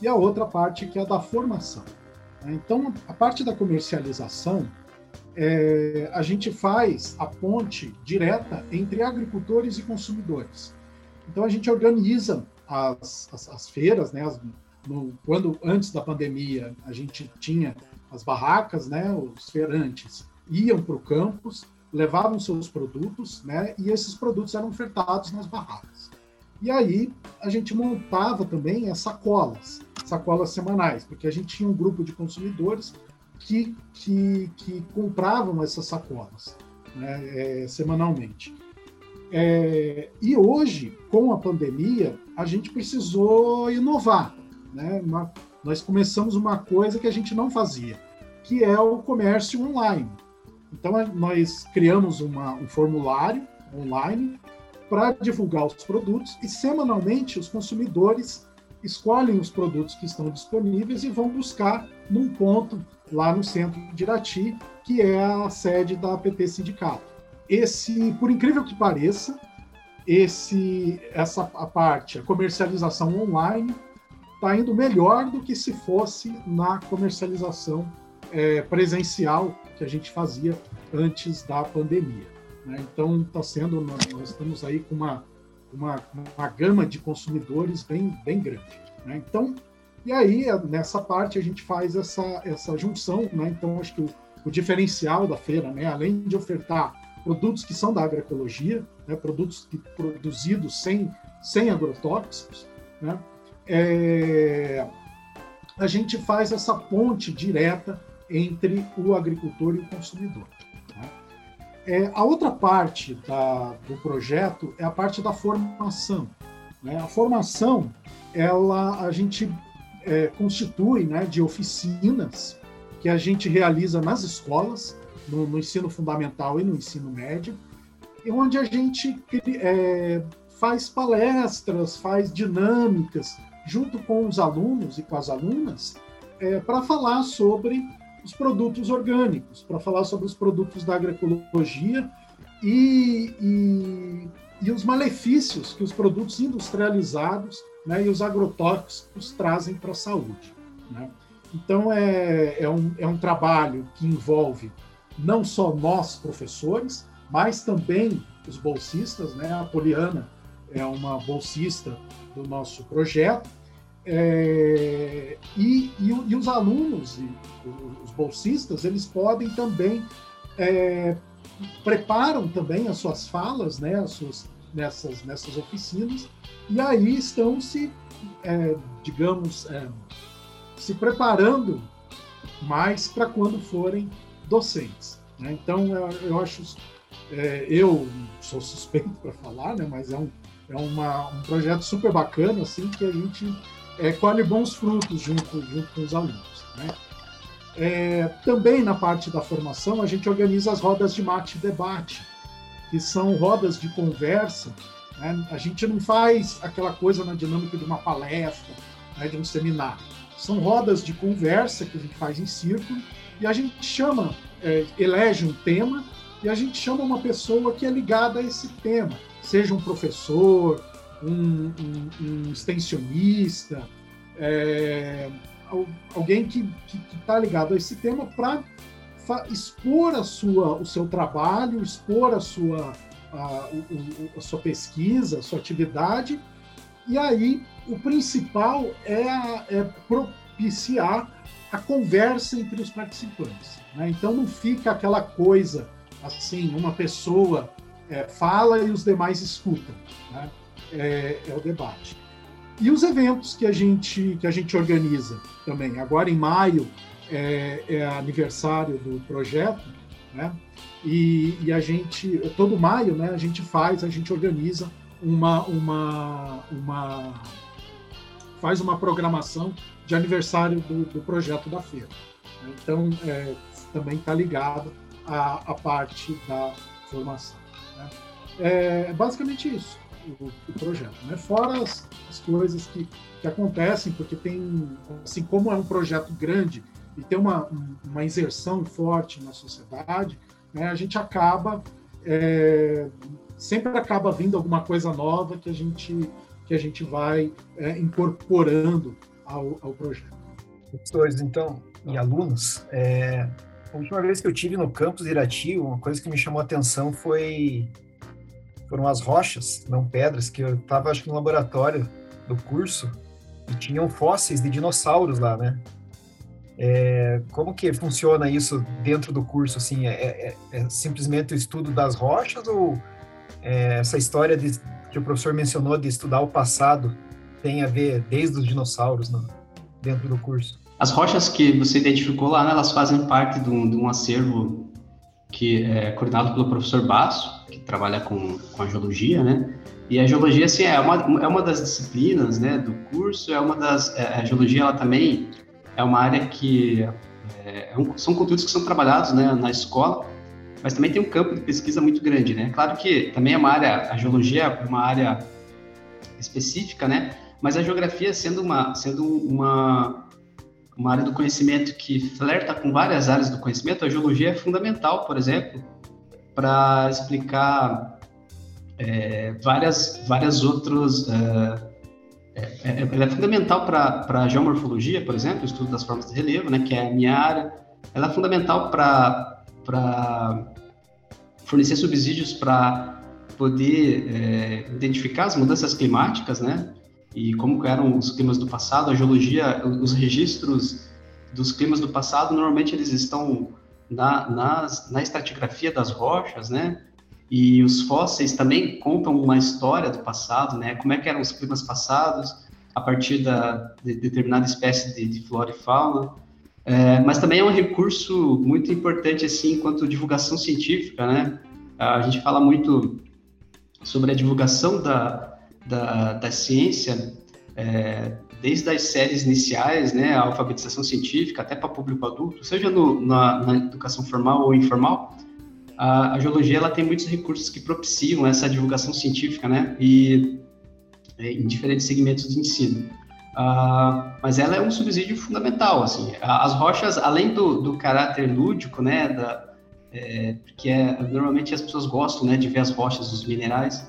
e a outra parte que é a da formação. Então, a parte da comercialização, é, a gente faz a ponte direta entre agricultores e consumidores. Então, a gente organiza as, as, as feiras, né? As, no, quando antes da pandemia a gente tinha as barracas, né? Os feirantes iam para o campus levavam seus produtos, né? E esses produtos eram ofertados nas barracas. E aí a gente montava também as sacolas, sacolas semanais, porque a gente tinha um grupo de consumidores que, que, que compravam essas sacolas né, é, semanalmente. É, e hoje, com a pandemia, a gente precisou inovar. Né? Uma, nós começamos uma coisa que a gente não fazia, que é o comércio online. Então, nós criamos uma, um formulário online para divulgar os produtos e, semanalmente, os consumidores escolhem os produtos que estão disponíveis e vão buscar num ponto lá no centro de Irati, que é a sede da APT Sindicato. Esse, por incrível que pareça, esse, essa a parte, a comercialização online, está indo melhor do que se fosse na comercialização é, presencial que a gente fazia antes da pandemia. Né? Então, está sendo, nós estamos aí com uma, uma, uma gama de consumidores bem, bem grande. Né? Então, e aí, nessa parte, a gente faz essa, essa junção. Né? Então, acho que o, o diferencial da feira, né? além de ofertar produtos que são da agroecologia, né? produtos que, produzidos sem, sem agrotóxicos, né? É, a gente faz essa ponte direta entre o agricultor e o consumidor. Né? É, a outra parte da, do projeto é a parte da formação. Né? A formação, ela a gente é, constitui né, de oficinas que a gente realiza nas escolas, no, no ensino fundamental e no ensino médio, e onde a gente é, faz palestras, faz dinâmicas, junto com os alunos e com as alunas, é, para falar sobre os produtos orgânicos, para falar sobre os produtos da agroecologia e, e, e, os malefícios que os produtos industrializados né, e os agrotóxicos trazem para a saúde. Né? Então, é, é, um, é um trabalho que envolve não só nós, professores, mas também os bolsistas. Né? A Poliana é uma bolsista do nosso projeto, é, e, e, e, os alunos e os bolsistas eles podem também é, preparam também as suas falas né as suas, nessas nessas oficinas e aí estão se é, digamos é, se preparando mais para quando forem docentes né? então eu, eu acho é, eu sou suspeito para falar né mas é um é uma, um projeto super bacana assim que a gente é, colhe bons frutos junto, junto com os alunos. Né? É, também na parte da formação, a gente organiza as rodas de mate e debate, que são rodas de conversa. Né? A gente não faz aquela coisa na dinâmica de uma palestra, né, de um seminário. São rodas de conversa que a gente faz em círculo e a gente chama, é, elege um tema e a gente chama uma pessoa que é ligada a esse tema, seja um professor, um, um, um extensionista, é, alguém que está ligado a esse tema para expor a sua, o seu trabalho, expor a sua, a, a sua pesquisa, a sua atividade, e aí o principal é, é propiciar a conversa entre os participantes. Né? Então não fica aquela coisa assim, uma pessoa é, fala e os demais escutam. Né? É, é o debate. E os eventos que a gente, que a gente organiza também. Agora, em maio, é, é aniversário do projeto, né? E, e, a gente, todo maio, né, a gente faz, a gente organiza uma, uma, uma faz uma programação de aniversário do, do projeto da feira. Então, é, também está ligado à, à, parte da formação. Né? É basicamente isso o, o projeto, né? Fora as, as coisas que, que acontecem, porque tem, assim como é um projeto grande e tem uma, uma inserção forte na sociedade, né, a gente acaba é, sempre acaba vindo alguma coisa nova que a gente que a gente vai é, incorporando ao, ao projeto. Professores, então, e alunos, é, a última vez que eu tive no campus Irati, uma coisa que me chamou a atenção foi foram as rochas, não pedras, que eu estava acho que no laboratório do curso e tinham fósseis de dinossauros lá, né? É, como que funciona isso dentro do curso? Assim, é, é, é simplesmente o estudo das rochas ou é, essa história de, que o professor mencionou de estudar o passado tem a ver desde os dinossauros no, dentro do curso? As rochas que você identificou lá, né, elas fazem parte de um, de um acervo que é coordenado pelo professor Basso, que trabalha com, com a geologia, né? E a geologia, assim, é uma, é uma das disciplinas, né, do curso, é uma das... É, a geologia, ela também é uma área que... É, é um, são conteúdos que são trabalhados, né, na escola, mas também tem um campo de pesquisa muito grande, né? Claro que também é uma área... A geologia é uma área específica, né? Mas a geografia, sendo uma, sendo uma, uma área do conhecimento que flerta com várias áreas do conhecimento, a geologia é fundamental, por exemplo, para explicar é, várias, várias outras. É, é, é, ela é fundamental para a geomorfologia, por exemplo, o estudo das formas de relevo, né, que é a minha área. Ela é fundamental para fornecer subsídios para poder é, identificar as mudanças climáticas, né? E como eram os climas do passado, a geologia, os registros dos climas do passado, normalmente eles estão na, nas, na estratigrafia das rochas, né? E os fósseis também contam uma história do passado, né? Como é que eram os climas passados a partir da, de determinada espécie de, de flora e fauna. É, mas também é um recurso muito importante, assim, enquanto divulgação científica, né? A gente fala muito sobre a divulgação da, da, da ciência é, desde as séries iniciais, né, a alfabetização científica, até para público adulto, seja no, na, na, educação formal ou informal, a, a, geologia ela tem muitos recursos que propiciam essa divulgação científica, né, e é, em diferentes segmentos de ensino. Uh, mas ela é um subsídio fundamental, assim. As rochas, além do, do caráter lúdico, né, da, é, porque é, normalmente as pessoas gostam, né, de ver as rochas, os minerais,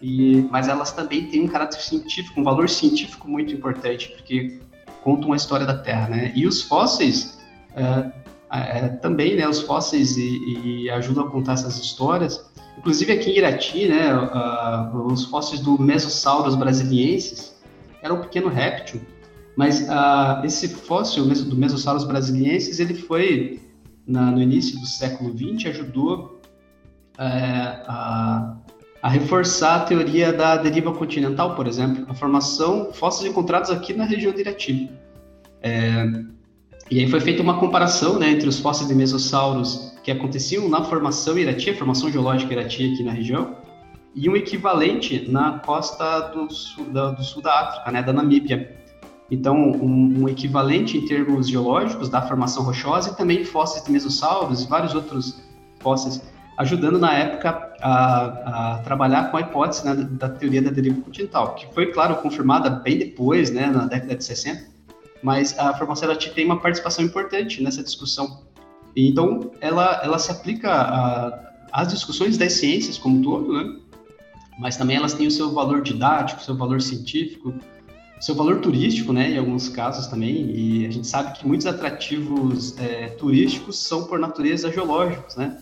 e, mas elas também têm um caráter científico, um valor científico muito importante, porque contam a história da Terra, né? E os fósseis é, é, também, né? Os fósseis e, e, ajudam a contar essas histórias. Inclusive aqui em Irati, né? Uh, os fósseis do Mesosaurus brasiliensis era um pequeno réptil, mas esse fóssil do Mesosaurus brasiliensis ele foi na, no início do século XX ajudou é, a a reforçar a teoria da deriva continental, por exemplo, a formação fósseis encontrados aqui na região de Irati. É, e aí foi feita uma comparação né, entre os fósseis de mesossauros que aconteciam na formação Irati, a formação geológica Irati aqui na região, e um equivalente na costa do sul da, do sul da África, né, da Namíbia. Então, um, um, equivalente em termos geológicos da formação rochosa e também fósseis de mesossauros e vários outros fósseis ajudando na época a, a trabalhar com a hipótese né, da, teoria da deriva continental, que foi, claro, confirmada bem depois, né, na década de 60, mas a ela tem uma participação importante nessa discussão. Então, ela, ela se aplica às discussões das ciências como um todo, né? mas também elas têm o seu valor didático, seu valor científico, seu valor turístico, né, em alguns casos também, e a gente sabe que muitos atrativos é, turísticos são por natureza geológicos, né,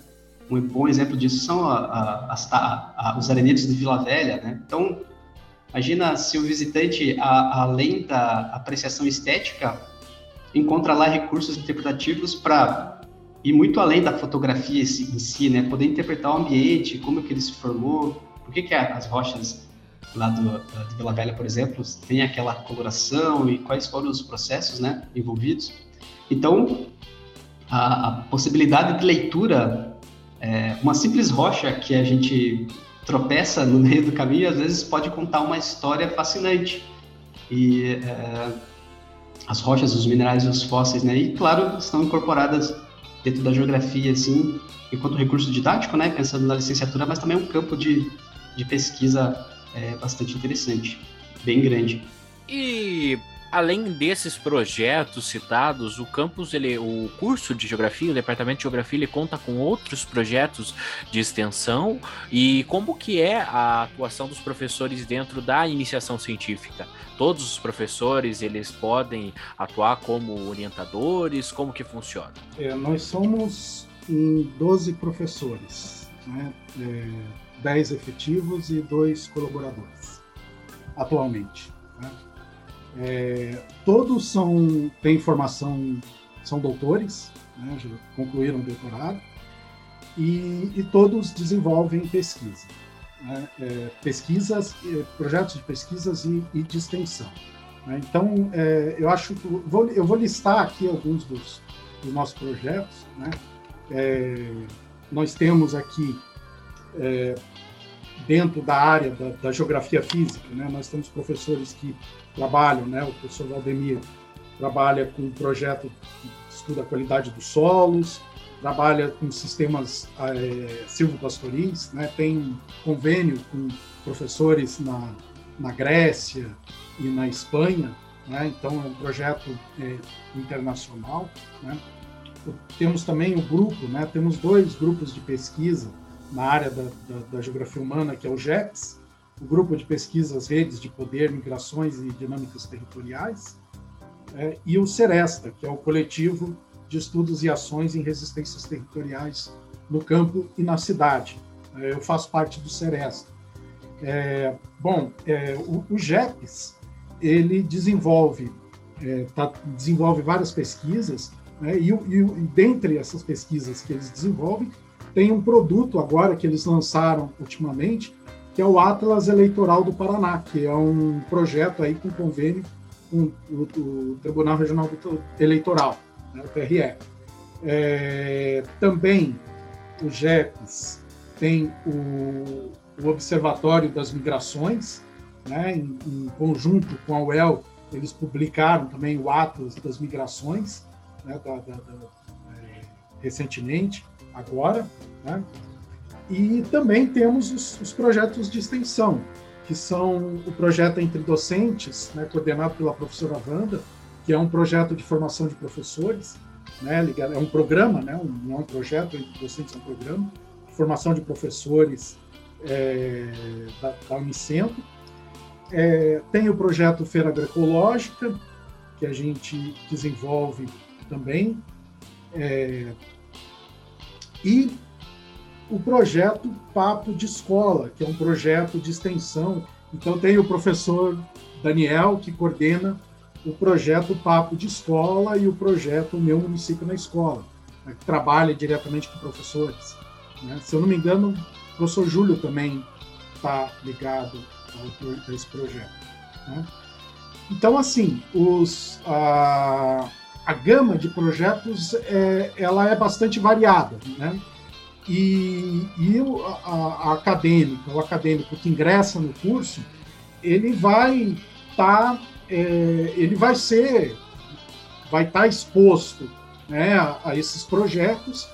um bom exemplo disso são a, a, a, os arenetos de Vila Velha, né? Então, imagina se o visitante, além da apreciação estética, encontra lá recursos interpretativos para ir muito além da fotografia em si, né? Poder interpretar o ambiente, como que ele se formou, por que, que as rochas lá do, de Vila Velha, por exemplo, têm aquela coloração e quais foram os processos, né, envolvidos. Então, a, a possibilidade de leitura é, uma simples rocha que a gente tropeça no meio do caminho, às vezes pode contar uma história fascinante. E é, as rochas, os minerais os fósseis, né? E, claro, estão incorporadas dentro da geografia, assim, enquanto recurso didático, né? Pensando na licenciatura, mas também é um campo de, de pesquisa é, bastante interessante, bem grande. E além desses projetos citados, o campus, ele, o curso de geografia, o departamento de geografia, ele conta com outros projetos de extensão e como que é a atuação dos professores dentro da iniciação científica? Todos os professores, eles podem atuar como orientadores? Como que funciona? É, nós somos 12 professores, né? É, 10 efetivos e dois colaboradores, atualmente. Né? É, todos são têm formação, são doutores, né, já concluíram o doutorado, e, e todos desenvolvem pesquisa. Né, é, pesquisas, projetos de pesquisas e, e de extensão. Né. Então, é, eu acho que vou, eu vou listar aqui alguns dos, dos nossos projetos. Né. É, nós temos aqui é, dentro da área da, da geografia física, né, nós temos professores que trabalham, né? O professor Valdemir trabalha com um projeto que estuda a qualidade dos solos, trabalha com sistemas é, silvopastoris, né? Tem convênio com professores na, na Grécia e na Espanha, né? Então é um projeto é, internacional, né? Temos também o grupo, né? Temos dois grupos de pesquisa na área da, da, da geografia humana, que é o GEPS, o Grupo de Pesquisas Redes de Poder, Migrações e Dinâmicas Territoriais, é, e o Seresta, que é o Coletivo de Estudos e Ações em Resistências Territoriais no Campo e na Cidade. É, eu faço parte do Seresta. É, bom, é, o, o ele desenvolve, é, tá, desenvolve várias pesquisas, né, e, e, e dentre essas pesquisas que eles desenvolvem, tem um produto agora que eles lançaram ultimamente, que é o Atlas Eleitoral do Paraná, que é um projeto aí com convênio com o, Tribunal Regional Eleitoral, né, o TRE. É, também o GEPS tem o, o, Observatório das Migrações, né, em, em, conjunto com a UEL, eles publicaram também o Atlas das Migrações, né, da, da, da, é, recentemente, agora. Né, e também temos os, os, projetos de extensão, que são o projeto Entre Docentes, né, coordenado pela professora Wanda, que é um projeto de formação de professores, né, ligado, é um programa, né, um, não é um projeto, Entre Docentes é um programa, de formação de professores é, da, da Unicentro. É, tem o projeto Feira Agroecológica, que a gente desenvolve também. É, e o projeto Papo de Escola, que é um projeto de extensão. Então, tem o professor Daniel, que coordena o projeto Papo de Escola e o projeto Meu Município na Escola, né, que trabalha diretamente com professores. Né? Se eu não me engano, o professor Júlio também está ligado a esse projeto. Né? Então, assim, os, a, a gama de projetos é, ela é bastante variada, né? E, e o, a, a acadêmica, o acadêmico que ingressa no curso, ele vai estar, tá, é, ele vai ser, vai estar tá exposto né, a, a, esses projetos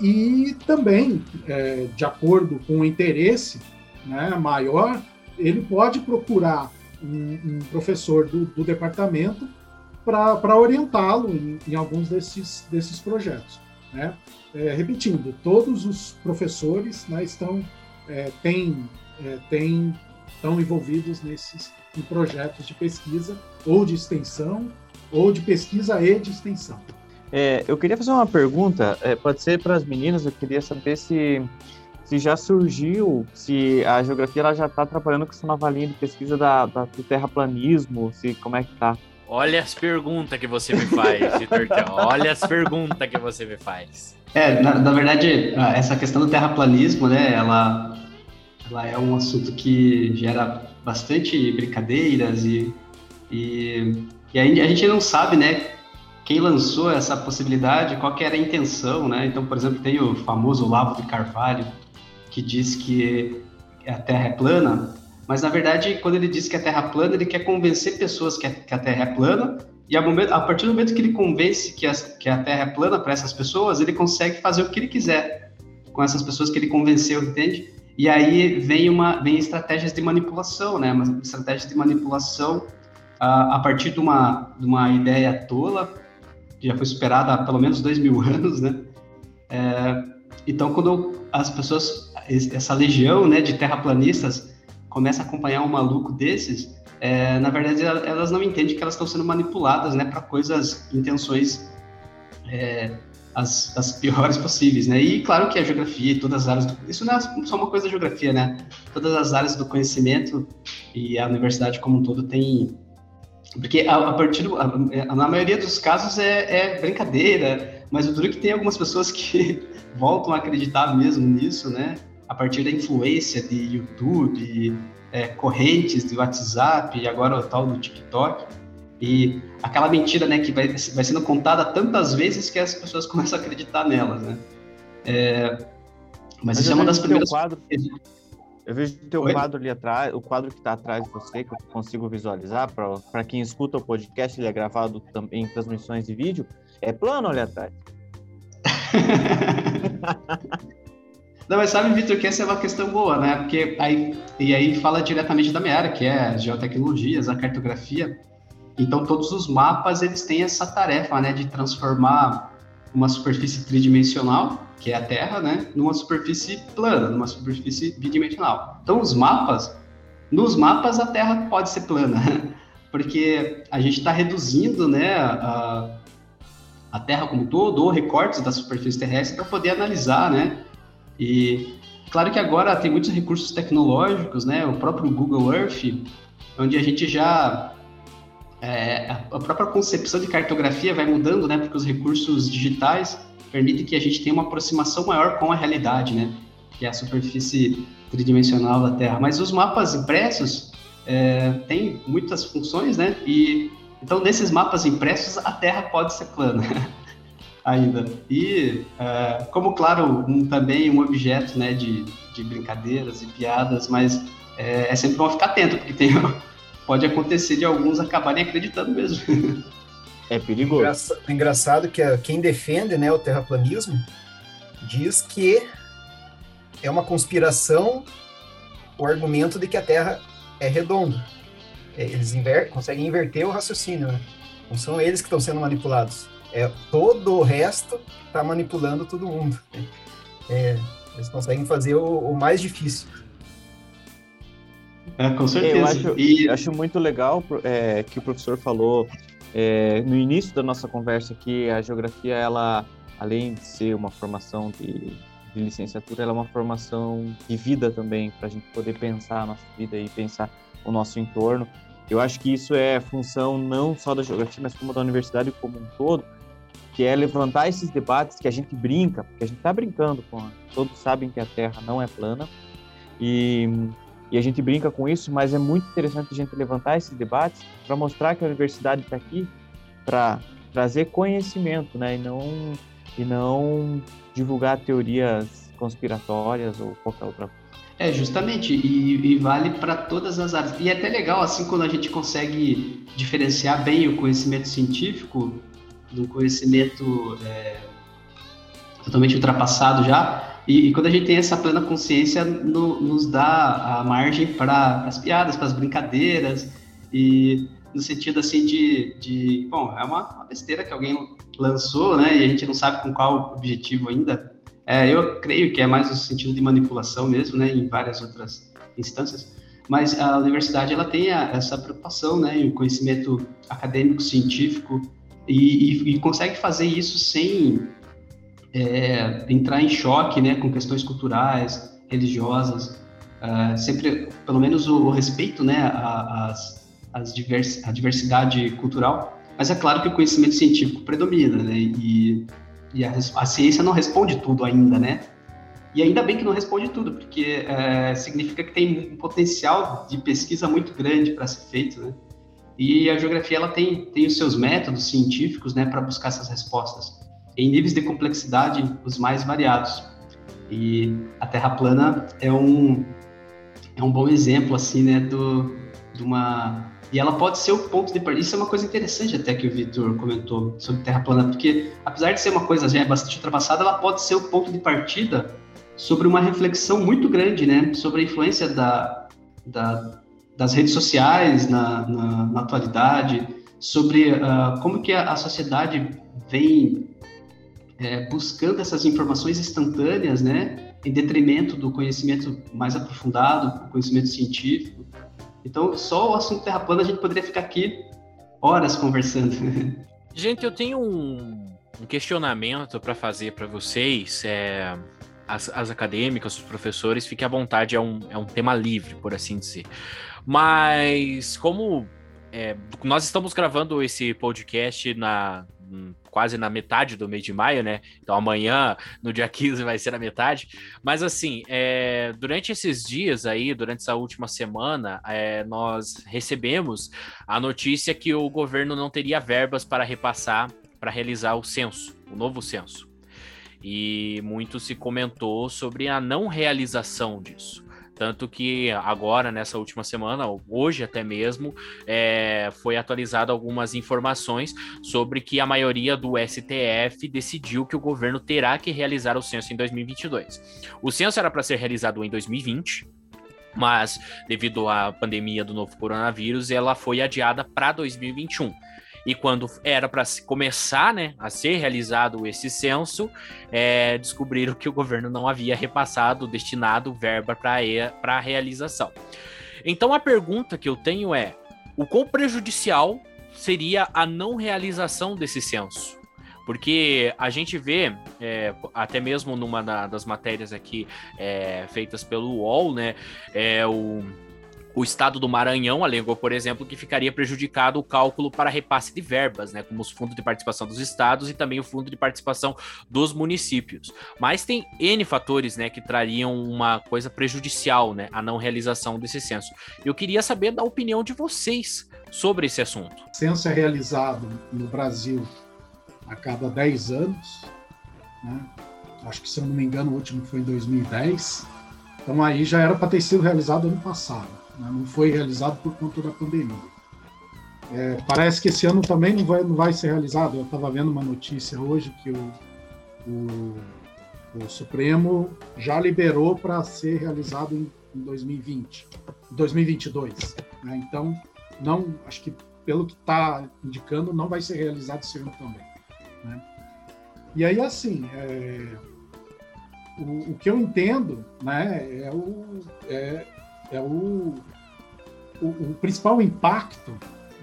e também, é, de acordo com o interesse né, maior, ele pode procurar um, um professor do, do departamento para orientá-lo em, em, alguns desses, desses projetos. Né? É, repetindo, todos os professores né, estão, é, têm, é, estão envolvidos nesses em projetos de pesquisa ou de extensão, ou de pesquisa e de extensão. É, eu queria fazer uma pergunta, é, pode ser para as meninas, eu queria saber se, se já surgiu, se a geografia ela já está atrapalhando com essa nova linha de pesquisa da, da, do terraplanismo, se como é que está? Olha as perguntas que você me faz, Vitor Olha as perguntas que você me faz. É, na, na, verdade, essa questão do terraplanismo, né, ela, ela é um assunto que gera bastante brincadeiras e, e, e a gente não sabe, né, quem lançou essa possibilidade, qual que era a intenção, né? Então, por exemplo, tem o famoso Lavo de Carvalho, que diz que a Terra é plana, mas, na verdade, quando ele diz que a Terra é plana, ele quer convencer pessoas que a, Terra é plana, e a, momento, a, partir do momento que ele convence que a, que a Terra é plana para essas pessoas, ele consegue fazer o que ele quiser com essas pessoas que ele convenceu, entende? E aí vem uma vem estratégias de manipulação, né? Uma estratégia de manipulação a, a partir de uma, de uma ideia tola, que já foi superada há pelo menos dois mil anos, né? É, então, quando as pessoas, essa legião né, de terraplanistas começa a acompanhar um maluco desses, é, na verdade elas não entendem que elas estão sendo manipuladas, né, para coisas, intenções é, as, as, piores possíveis, né? E claro que a geografia e todas as áreas do, isso não é só uma coisa da geografia, né? Todas as áreas do conhecimento e a universidade como um todo tem porque a, a partir do, a, na maioria dos casos é, é, brincadeira, mas o duro é que tem algumas pessoas que voltam a acreditar mesmo nisso, né? A partir da influência de YouTube, é, correntes de WhatsApp e agora o tal do TikTok. E aquela mentira né, que vai, vai sendo contada tantas vezes que as pessoas começam a acreditar nelas. Né? É, mas, mas isso é uma das primeiras. Quadro, eu vejo o teu Oi? quadro ali atrás, o quadro que está atrás de você, que eu consigo visualizar, para quem escuta o podcast, ele é gravado também em transmissões de vídeo, é plano ali atrás. Não, mas sabe, Vitor, que essa é uma questão boa, né? Porque aí, e aí fala diretamente da minha área, que é as geotecnologias, a cartografia. Então, todos os mapas, eles têm essa tarefa, né, de transformar uma superfície tridimensional, que é a Terra, né, numa superfície plana, numa superfície bidimensional. Então, os mapas, nos mapas, a Terra pode ser plana, porque a gente está reduzindo, né, a, a Terra como todo, ou recortes da superfície terrestre, para poder analisar, né, e claro que agora tem muitos recursos tecnológicos, né? O próprio Google Earth, onde a gente já é, a própria concepção de cartografia vai mudando, né? Porque os recursos digitais permitem que a gente tenha uma aproximação maior com a realidade, né? Que é a superfície tridimensional da Terra. Mas os mapas impressos é, têm muitas funções, né? E então nesses mapas impressos a Terra pode ser plana. ainda. E, uh, como claro, um, também um objeto né, de, de brincadeiras e piadas, mas é, é sempre bom ficar atento, porque tem, pode acontecer de alguns acabarem acreditando mesmo. É perigoso. Engraçado, engraçado que quem defende né, o terraplanismo diz que é uma conspiração o argumento de que a Terra é redonda. É, eles inver conseguem inverter o raciocínio, né? Não são eles que estão sendo manipulados. É todo o resto está manipulando todo mundo. É, eles conseguem fazer o, o mais difícil. É, com certeza. Eu acho, e... acho muito legal é, que o professor falou é, no início da nossa conversa que a geografia, ela, além de ser uma formação de, de licenciatura, ela é uma formação de vida também, para a gente poder pensar a nossa vida e pensar o nosso entorno. Eu acho que isso é função não só da geografia, mas como da universidade como um todo, que é levantar esses debates que a gente brinca, porque a gente está brincando com, todos sabem que a Terra não é plana e, e a gente brinca com isso, mas é muito interessante a gente levantar esses debates para mostrar que a universidade está aqui para trazer conhecimento, né, e não e não divulgar teorias conspiratórias ou qualquer outra coisa. É, justamente, e, e vale para todas as áreas. E é até legal, assim, quando a gente consegue diferenciar bem o conhecimento científico do conhecimento é, totalmente ultrapassado já, e, e, quando a gente tem essa plena consciência, no, nos dá a margem para as piadas, para as brincadeiras, e no sentido, assim, de, de bom, é uma, uma besteira que alguém lançou, né, e a gente não sabe com qual objetivo ainda, é, eu creio que é mais no sentido de manipulação mesmo, né, em várias outras instâncias. Mas a universidade ela tem a, essa preocupação, né, em conhecimento acadêmico, científico e, e, e consegue fazer isso sem é, entrar em choque, né, com questões culturais, religiosas. Uh, sempre, pelo menos o, o respeito, né, às as divers, a diversidade cultural. Mas é claro que o conhecimento científico predomina, né, e e a, a, ciência não responde tudo ainda, né? E ainda bem que não responde tudo, porque é, significa que tem um potencial de pesquisa muito grande para ser feito, né? E a geografia ela tem, tem os seus métodos científicos, né, para buscar essas respostas em níveis de complexidade os mais variados. E a Terra plana é um é um bom exemplo assim, né, do de uma e ela pode ser o ponto de partida. Isso é uma coisa interessante até que o Vitor comentou sobre Terra plana, porque apesar de ser uma coisa já bastante ultrapassada, ela pode ser o ponto de partida sobre uma reflexão muito grande, né? Sobre a influência da, da das redes sociais na, na, na atualidade, sobre uh, como que a, a sociedade vem é, buscando essas informações instantâneas, né? Em detrimento do conhecimento mais aprofundado, do conhecimento científico. Então, só o assunto Terra plana a gente poderia ficar aqui horas conversando. Gente, eu tenho um, um questionamento para fazer para vocês. É, as, as, acadêmicas, os professores, fiquem à vontade, é um, é um tema livre, por assim dizer. Mas, como é, nós estamos gravando esse podcast na, quase na metade do mês de maio, né? Então amanhã, no dia 15, vai ser a metade. Mas assim, é, durante esses dias aí, durante essa última semana, é, nós recebemos a notícia que o governo não teria verbas para repassar para realizar o censo, o novo censo. E muito se comentou sobre a não realização disso. Tanto que agora, nessa última semana, hoje até mesmo, é, foi atualizado algumas informações sobre que a maioria do STF decidiu que o governo terá que realizar o censo em 2022. O censo era para ser realizado em 2020, mas devido à pandemia do novo coronavírus, ela foi adiada para 2021. E quando era para começar né, a ser realizado esse censo, é, descobriram que o governo não havia repassado, destinado verba para a realização. Então a pergunta que eu tenho é: o quão prejudicial seria a não realização desse censo? Porque a gente vê, é, até mesmo numa das matérias aqui é, feitas pelo UOL, né? É, o o estado do Maranhão alegou, por exemplo, que ficaria prejudicado o cálculo para repasse de verbas, né, como os fundos de participação dos estados e também o fundo de participação dos municípios. Mas tem N fatores, né, que trariam uma coisa prejudicial, né, a não realização desse censo. Eu queria saber da opinião de vocês sobre esse assunto. O censo é realizado no Brasil a cada 10 anos. Né? Acho que, se eu não me engano, o último foi em 2010. Então, aí já era para ter sido realizado ano passado. Né? Não foi realizado por conta da pandemia. É, parece que esse ano também não vai, não vai ser realizado. Eu estava vendo uma notícia hoje que o, o, o Supremo já liberou para ser realizado em, em 2020, 2022. Né? Então, não, acho que pelo que está indicando, não vai ser realizado esse ano também. Né? E aí, assim, é, o, o, que eu entendo né, é, o, é, é o, o, o principal impacto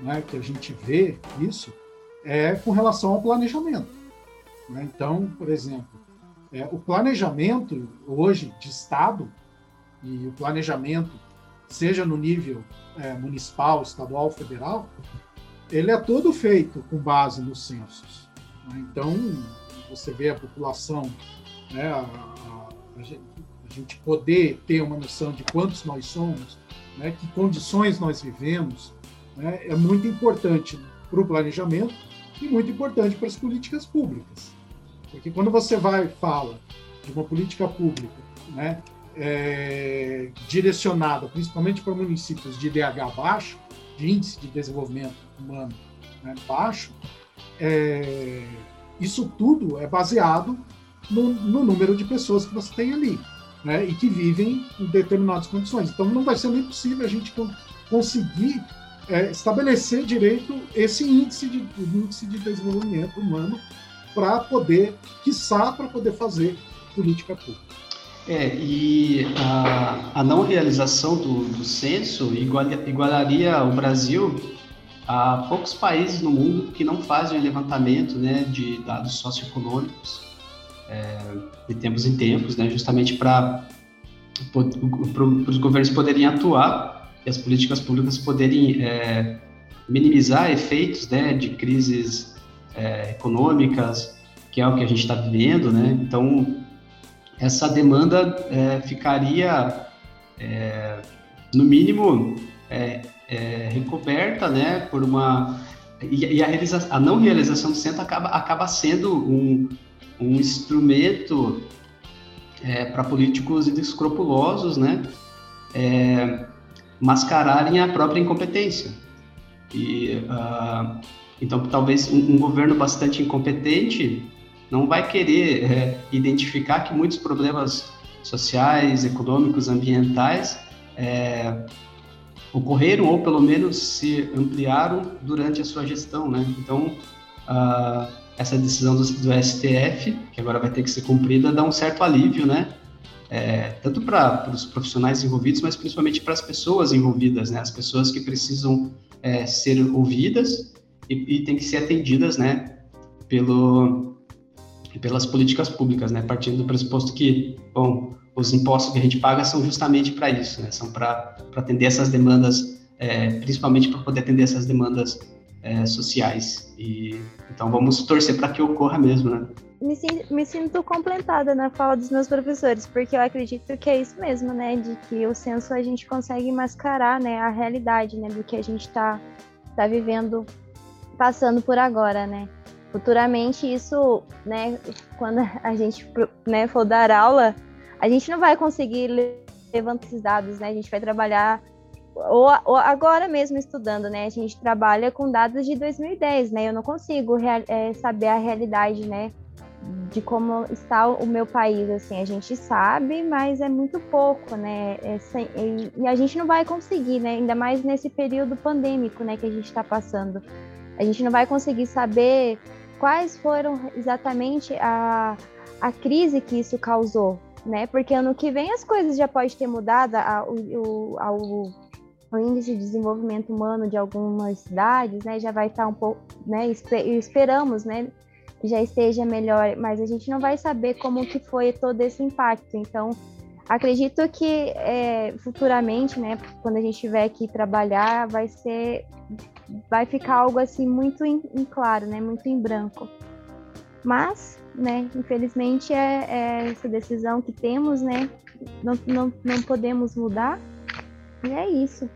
né, que a gente vê isso é com relação ao planejamento. Né? Então, por exemplo, é, o planejamento hoje de Estado e o planejamento, seja no nível é, municipal, estadual, federal, ele é todo feito com base nos censos. Né? Então, você vê a população, né, a, a, a, gente, a, gente, poder ter uma noção de quantos nós somos, né, que condições nós vivemos, né, é muito importante para o planejamento e muito importante para as políticas públicas. Porque quando você vai fala de uma política pública né, é, direcionada principalmente para municípios de IDH baixo, de índice de desenvolvimento humano né, baixo, é, isso tudo é baseado no, no, número de pessoas que você tem ali, né, e que vivem em determinadas condições. Então não vai ser nem possível a gente conseguir é, estabelecer direito esse índice de, índice de desenvolvimento humano para poder, quiçá, para poder fazer política pública. É, e a, a não realização do, do censo igual, igualaria o Brasil a poucos países no mundo que não fazem levantamento né, de dados socioeconômicos é, de tempos em tempos, né, justamente para os governos poderem atuar e as políticas públicas poderem é, minimizar efeitos né, de crises é, econômicas, que é o que a gente está vivendo, né? Então, essa demanda é, ficaria, é, no mínimo, é, recoberta, né, por uma... E, e a, realiza, a, não realização do centro acaba, acaba sendo um, um instrumento é, para políticos inescrupulosos, né, mascararem a própria incompetência. E... Uh, então, talvez um, um governo bastante incompetente não vai querer é, identificar que muitos problemas sociais, econômicos, ambientais é, ocorreram ou pelo menos se ampliaram durante a sua gestão, né? Então, a, essa decisão do, do, STF, que agora vai ter que ser cumprida, dá um certo alívio, né? É, tanto para os profissionais envolvidos, mas principalmente para as pessoas envolvidas, né? As pessoas que precisam é, ser ouvidas e, e tem que ser atendidas, né, pelo, pelas políticas públicas, né, partindo do pressuposto que, bom, os impostos que a gente paga são justamente para isso, né, são para atender essas demandas, é, principalmente para poder atender essas demandas é, sociais. E então vamos torcer para que ocorra mesmo, né? Me, me sinto completada na fala dos meus professores, porque eu acredito que é isso mesmo, né? De que o censo a gente consegue mascarar, né, a realidade, né, do que a gente está tá vivendo passando por agora, né? Futuramente isso, né, quando a gente né, for dar aula, a gente não vai conseguir levantar esses dados, né? A gente vai trabalhar ou, ou, agora mesmo estudando, né? A gente trabalha com dados de 2010, né? Eu não consigo é, saber a realidade, né? De como está o meu país, assim. A gente sabe, mas é muito pouco, né? É sem, e, a gente não vai conseguir, né? Ainda mais nesse período pandêmico, né? Que a gente está passando. A gente não vai conseguir saber quais foram exatamente a, a crise que isso causou, né? Porque ano que vem as coisas já podem ter mudado, a, o, a, o, o, índice de desenvolvimento humano de algumas cidades, né? Já vai estar um pouco, né? Esperamos, né? Que já esteja melhor, mas a gente não vai saber como que foi todo esse impacto. Então, acredito que é, futuramente, né? Quando a gente tiver que trabalhar, vai ser vai ficar algo assim muito em, em claro, né? Muito em branco. Mas, né? Infelizmente é, é, essa decisão que temos, né? Não, não, não podemos mudar. E é isso.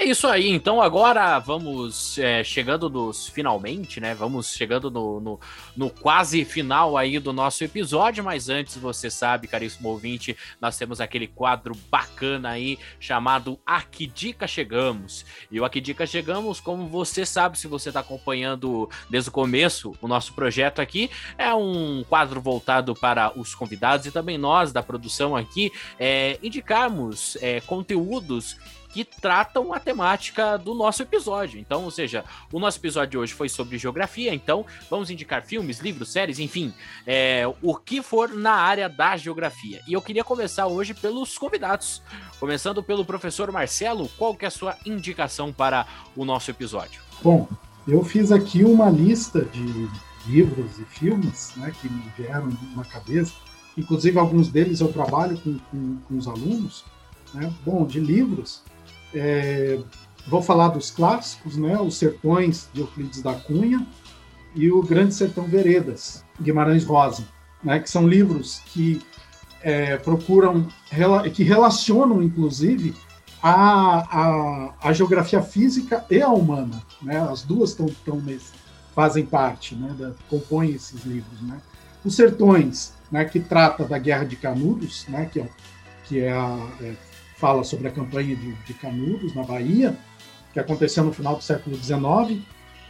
É isso aí, então agora vamos é, chegando nos finalmente, né? Vamos chegando no, no, no, quase final aí do nosso episódio, mas antes você sabe, caríssimo ouvinte, nós temos aquele quadro bacana aí chamado A Que Dica Chegamos. E o A Que Dica Chegamos, como você sabe, se você está acompanhando desde o começo o nosso projeto aqui, é um quadro voltado para os convidados e também nós da produção aqui é, indicarmos é, conteúdos que tratam a temática do nosso episódio. Então, ou seja, o nosso episódio de hoje foi sobre geografia, então vamos indicar filmes, livros, séries, enfim, é, o que for na área da geografia. E eu queria começar hoje pelos convidados, começando pelo professor Marcelo, qual que é a sua indicação para o nosso episódio? Bom, eu fiz aqui uma lista de livros e filmes né, que me vieram na cabeça, inclusive alguns deles eu trabalho com, com, com os alunos. Né? Bom, de livros, é, vou falar dos clássicos, né? Os Sertões de Euclides da Cunha e o Grande Sertão Veredas, Guimarães Rosa, né? Que são livros que é, procuram, que relacionam, inclusive, a, a, a, geografia física e a humana, né? As duas estão tão fazem parte, né? Da, compõem esses livros, né? Os Sertões, né? Que trata da Guerra de Canudos, né? Que é, que é a, é, fala sobre a campanha de, de Canudos, na Bahia, que aconteceu no final do século XIX,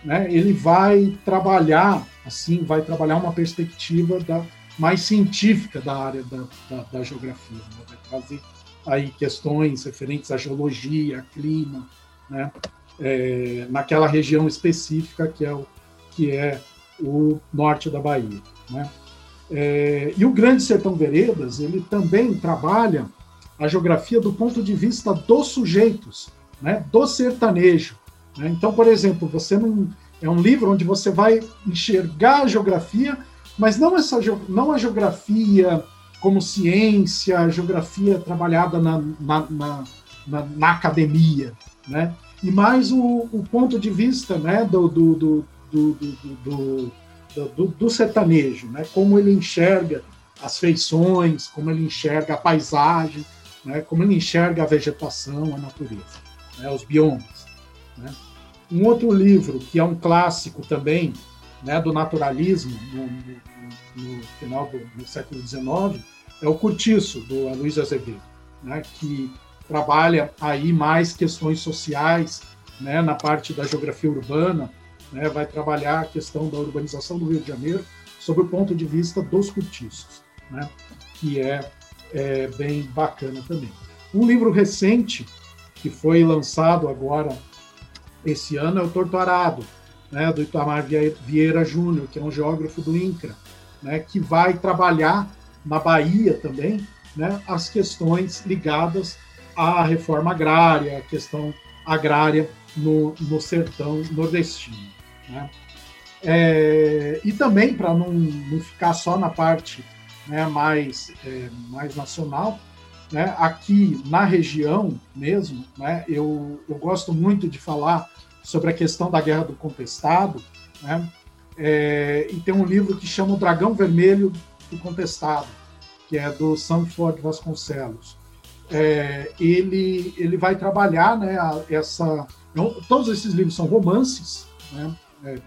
né, ele vai trabalhar, assim, vai trabalhar uma perspectiva da, mais científica da área da, da, da geografia, né, vai trazer aí questões referentes à geologia, clima, né, é, naquela região específica que é o, que é o norte da Bahia. Né. É, e o Grande Sertão Veredas, ele também trabalha a geografia do ponto de vista dos sujeitos, né, do sertanejo. Né? Então, por exemplo, você não é um livro onde você vai enxergar a geografia, mas não essa não a geografia como ciência, a geografia trabalhada na, na, na, na, na academia, né? E mais o, o, ponto de vista, né, do, do, do, do, do, do sertanejo, né? Como ele enxerga as feições, como ele enxerga a paisagem, né, como ele enxerga a vegetação, a natureza, né, os biomas. Né. Um outro livro, que é um clássico também né, do naturalismo, no, no, no final do, do, século XIX, é o Curtiço, do Luiz Azevedo, né, que trabalha aí mais questões sociais, né, na parte da geografia urbana, vai trabalhar a questão da urbanização do Rio de Janeiro sob o ponto de vista dos cortiços, né, que é é bem bacana também. Um livro recente que foi lançado agora esse ano é o Torturado, né, do Itamar Vieira Júnior, que é um geógrafo do INCRA, né, que vai trabalhar na Bahia também né, as questões ligadas à reforma agrária, a questão agrária no, no sertão nordestino. Né. É, e também, para não, não ficar só na parte né, mais, é, mais nacional. Né? Aqui na região mesmo, né, eu, eu gosto muito de falar sobre a questão da Guerra do Contestado, né? É, e tem um livro que chama O Dragão Vermelho do Contestado, que é do Sanford Vasconcelos. É, ele, ele vai trabalhar né, essa. Todos esses livros são romances, né, é,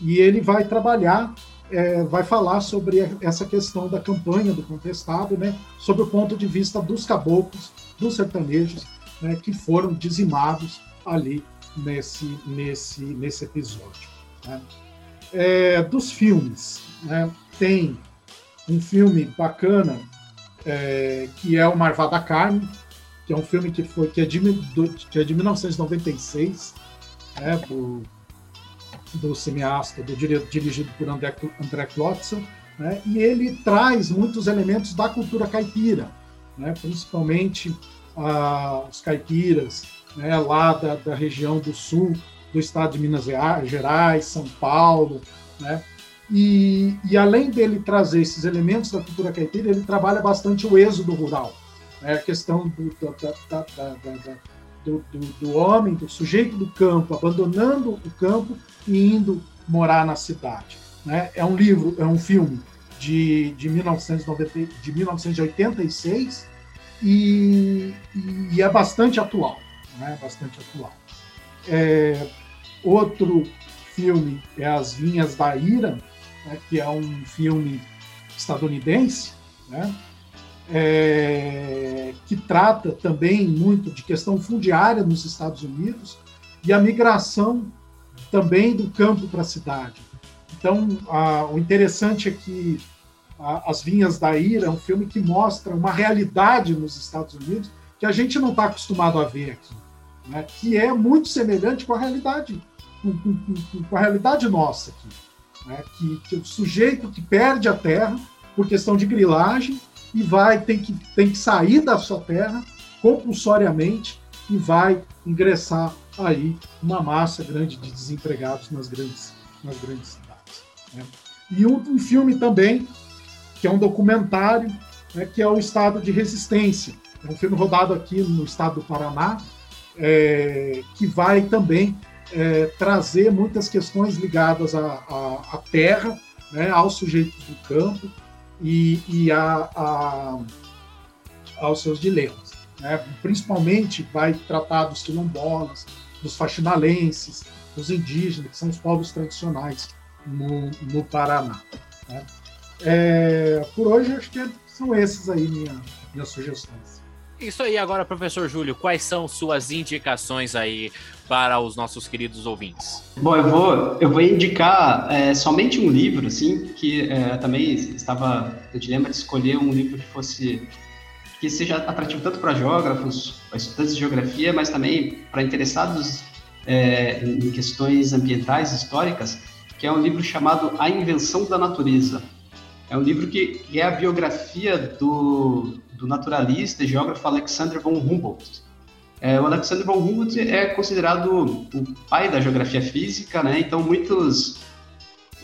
e ele vai trabalhar é, vai falar sobre essa questão da campanha do contestado, né, sob o ponto de vista dos caboclos, dos sertanejos, né, que foram dizimados ali nesse, nesse, nesse episódio. Né. É, dos filmes, né, tem um filme bacana é, que é o Marvada Carne, que é um filme que foi que é de, que é de 1996, né, por do cineasta, do, dirigido por André, André né? e ele traz muitos elementos da cultura caipira, né? principalmente ah, os caipiras né? lá da, da, região do sul do estado de Minas Gerais, São Paulo, né? E, e, além dele trazer esses elementos da cultura caipira, ele trabalha bastante o êxodo rural, né? a questão do, da, da, da, do, do, do, homem, do sujeito do campo, abandonando o campo e indo morar na cidade. Né? É um livro, é um filme de, de, 1990, de 1986 e, e é bastante atual. né, bastante atual. É, outro filme é As Vinhas da Ira, né, que é um filme estadunidense, né, é, que trata também muito de questão fundiária nos Estados Unidos e a migração também do campo para a cidade. Então, a, o interessante é que a, As Vinhas da Ira é um filme que mostra uma realidade nos Estados Unidos que a gente não está acostumado a ver aqui, né? que é muito semelhante com a realidade, com, com, com a realidade nossa aqui. Né? Que, que o sujeito que perde a terra por questão de grilagem e vai tem que, tem que sair da sua terra compulsoriamente e vai ingressar aí uma massa grande de desempregados nas grandes, nas grandes cidades. Né? E um, um, filme também, que é um documentário, né, que é o Estado de Resistência. É um filme rodado aqui no estado do Paraná, é, que vai também é, trazer muitas questões ligadas à, à, à terra, né, aos sujeitos do campo e, e a, a, aos seus dilemas. Né? Principalmente vai tratar dos quilombolas, dos faxinalenses, dos indígenas, que são os povos tradicionais no, no Paraná. Né? É, por hoje, acho que são esses aí minha, minhas sugestões. Isso aí, agora, professor Júlio, quais são suas indicações aí para os nossos queridos ouvintes? Bom, eu vou, eu vou indicar é, somente um livro, assim, que é, também estava no dilema de escolher um livro que fosse que seja atrativo tanto para geógrafos, para estudantes de geografia, mas também para interessados é, em questões ambientais, históricas, que é um livro chamado A Invenção da Natureza. É um livro que, que é a biografia do, do naturalista e geógrafo Alexander von Humboldt. É, o Alexander von Humboldt é considerado o pai da geografia física, né? Então muitos,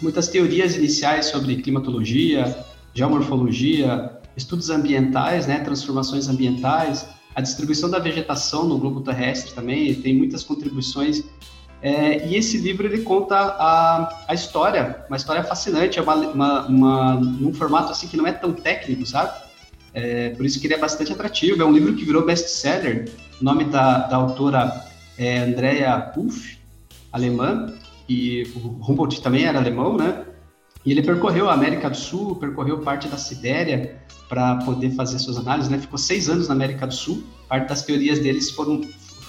muitas teorias iniciais sobre climatologia, geomorfologia, estudos ambientais, né? Transformações ambientais, a distribuição da vegetação no globo terrestre também tem muitas contribuições. É, e esse livro ele conta a, a história, uma história fascinante, é uma, uma, uma, num formato assim que não é tão técnico, sabe? É, por isso que ele é bastante atrativo. É um livro que virou best-seller. O nome da, da autora é Andrea Puff, alemã, e o Humboldt também era alemão, né? E ele percorreu a América do Sul, percorreu parte da Sibéria para poder fazer suas análises, né? Ficou seis anos na América do Sul. Parte das teorias deles foram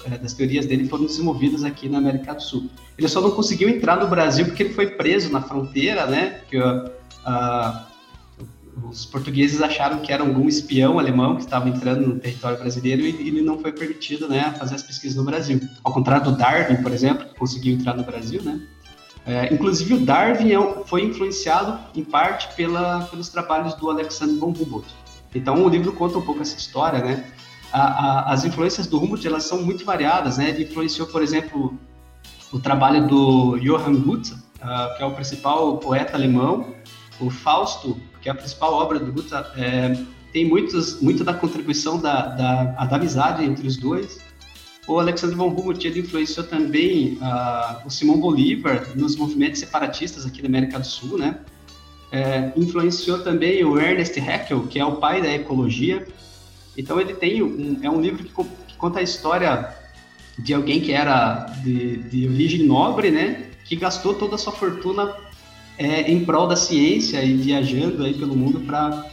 é, das teorias dele foram desenvolvidas aqui na América do Sul. Ele só não conseguiu entrar no Brasil porque ele foi preso na fronteira, né? Que a, os portugueses acharam que era algum espião alemão que estava entrando no território brasileiro e ele não foi permitido né, fazer as pesquisas no Brasil. Ao contrário do Darwin, por exemplo, que conseguiu entrar no Brasil, né? É, inclusive o Darwin é foi influenciado em parte pela, pelos trabalhos do Alexander von Humboldt. Então o livro conta um pouco essa história, né? A, a, as influências do Humboldt elas são muito variadas, né? Ele influenciou, por exemplo, o trabalho do Johann Goethe, uh, que é o principal poeta alemão, o Fausto, que é a principal obra do Guta, é, tem muitos, muito da contribuição da, da, da amizade entre os dois. O Alexandre von Humboldt influenciou também uh, o Simão Bolívar nos movimentos separatistas aqui da América do Sul, né? É, influenciou também o Ernest Haeckel, que é o pai da ecologia. Então ele tem um, é um livro que, que conta a história de alguém que era de, de origem nobre, né? Que gastou toda a sua fortuna é, em prol da ciência e viajando aí pelo mundo para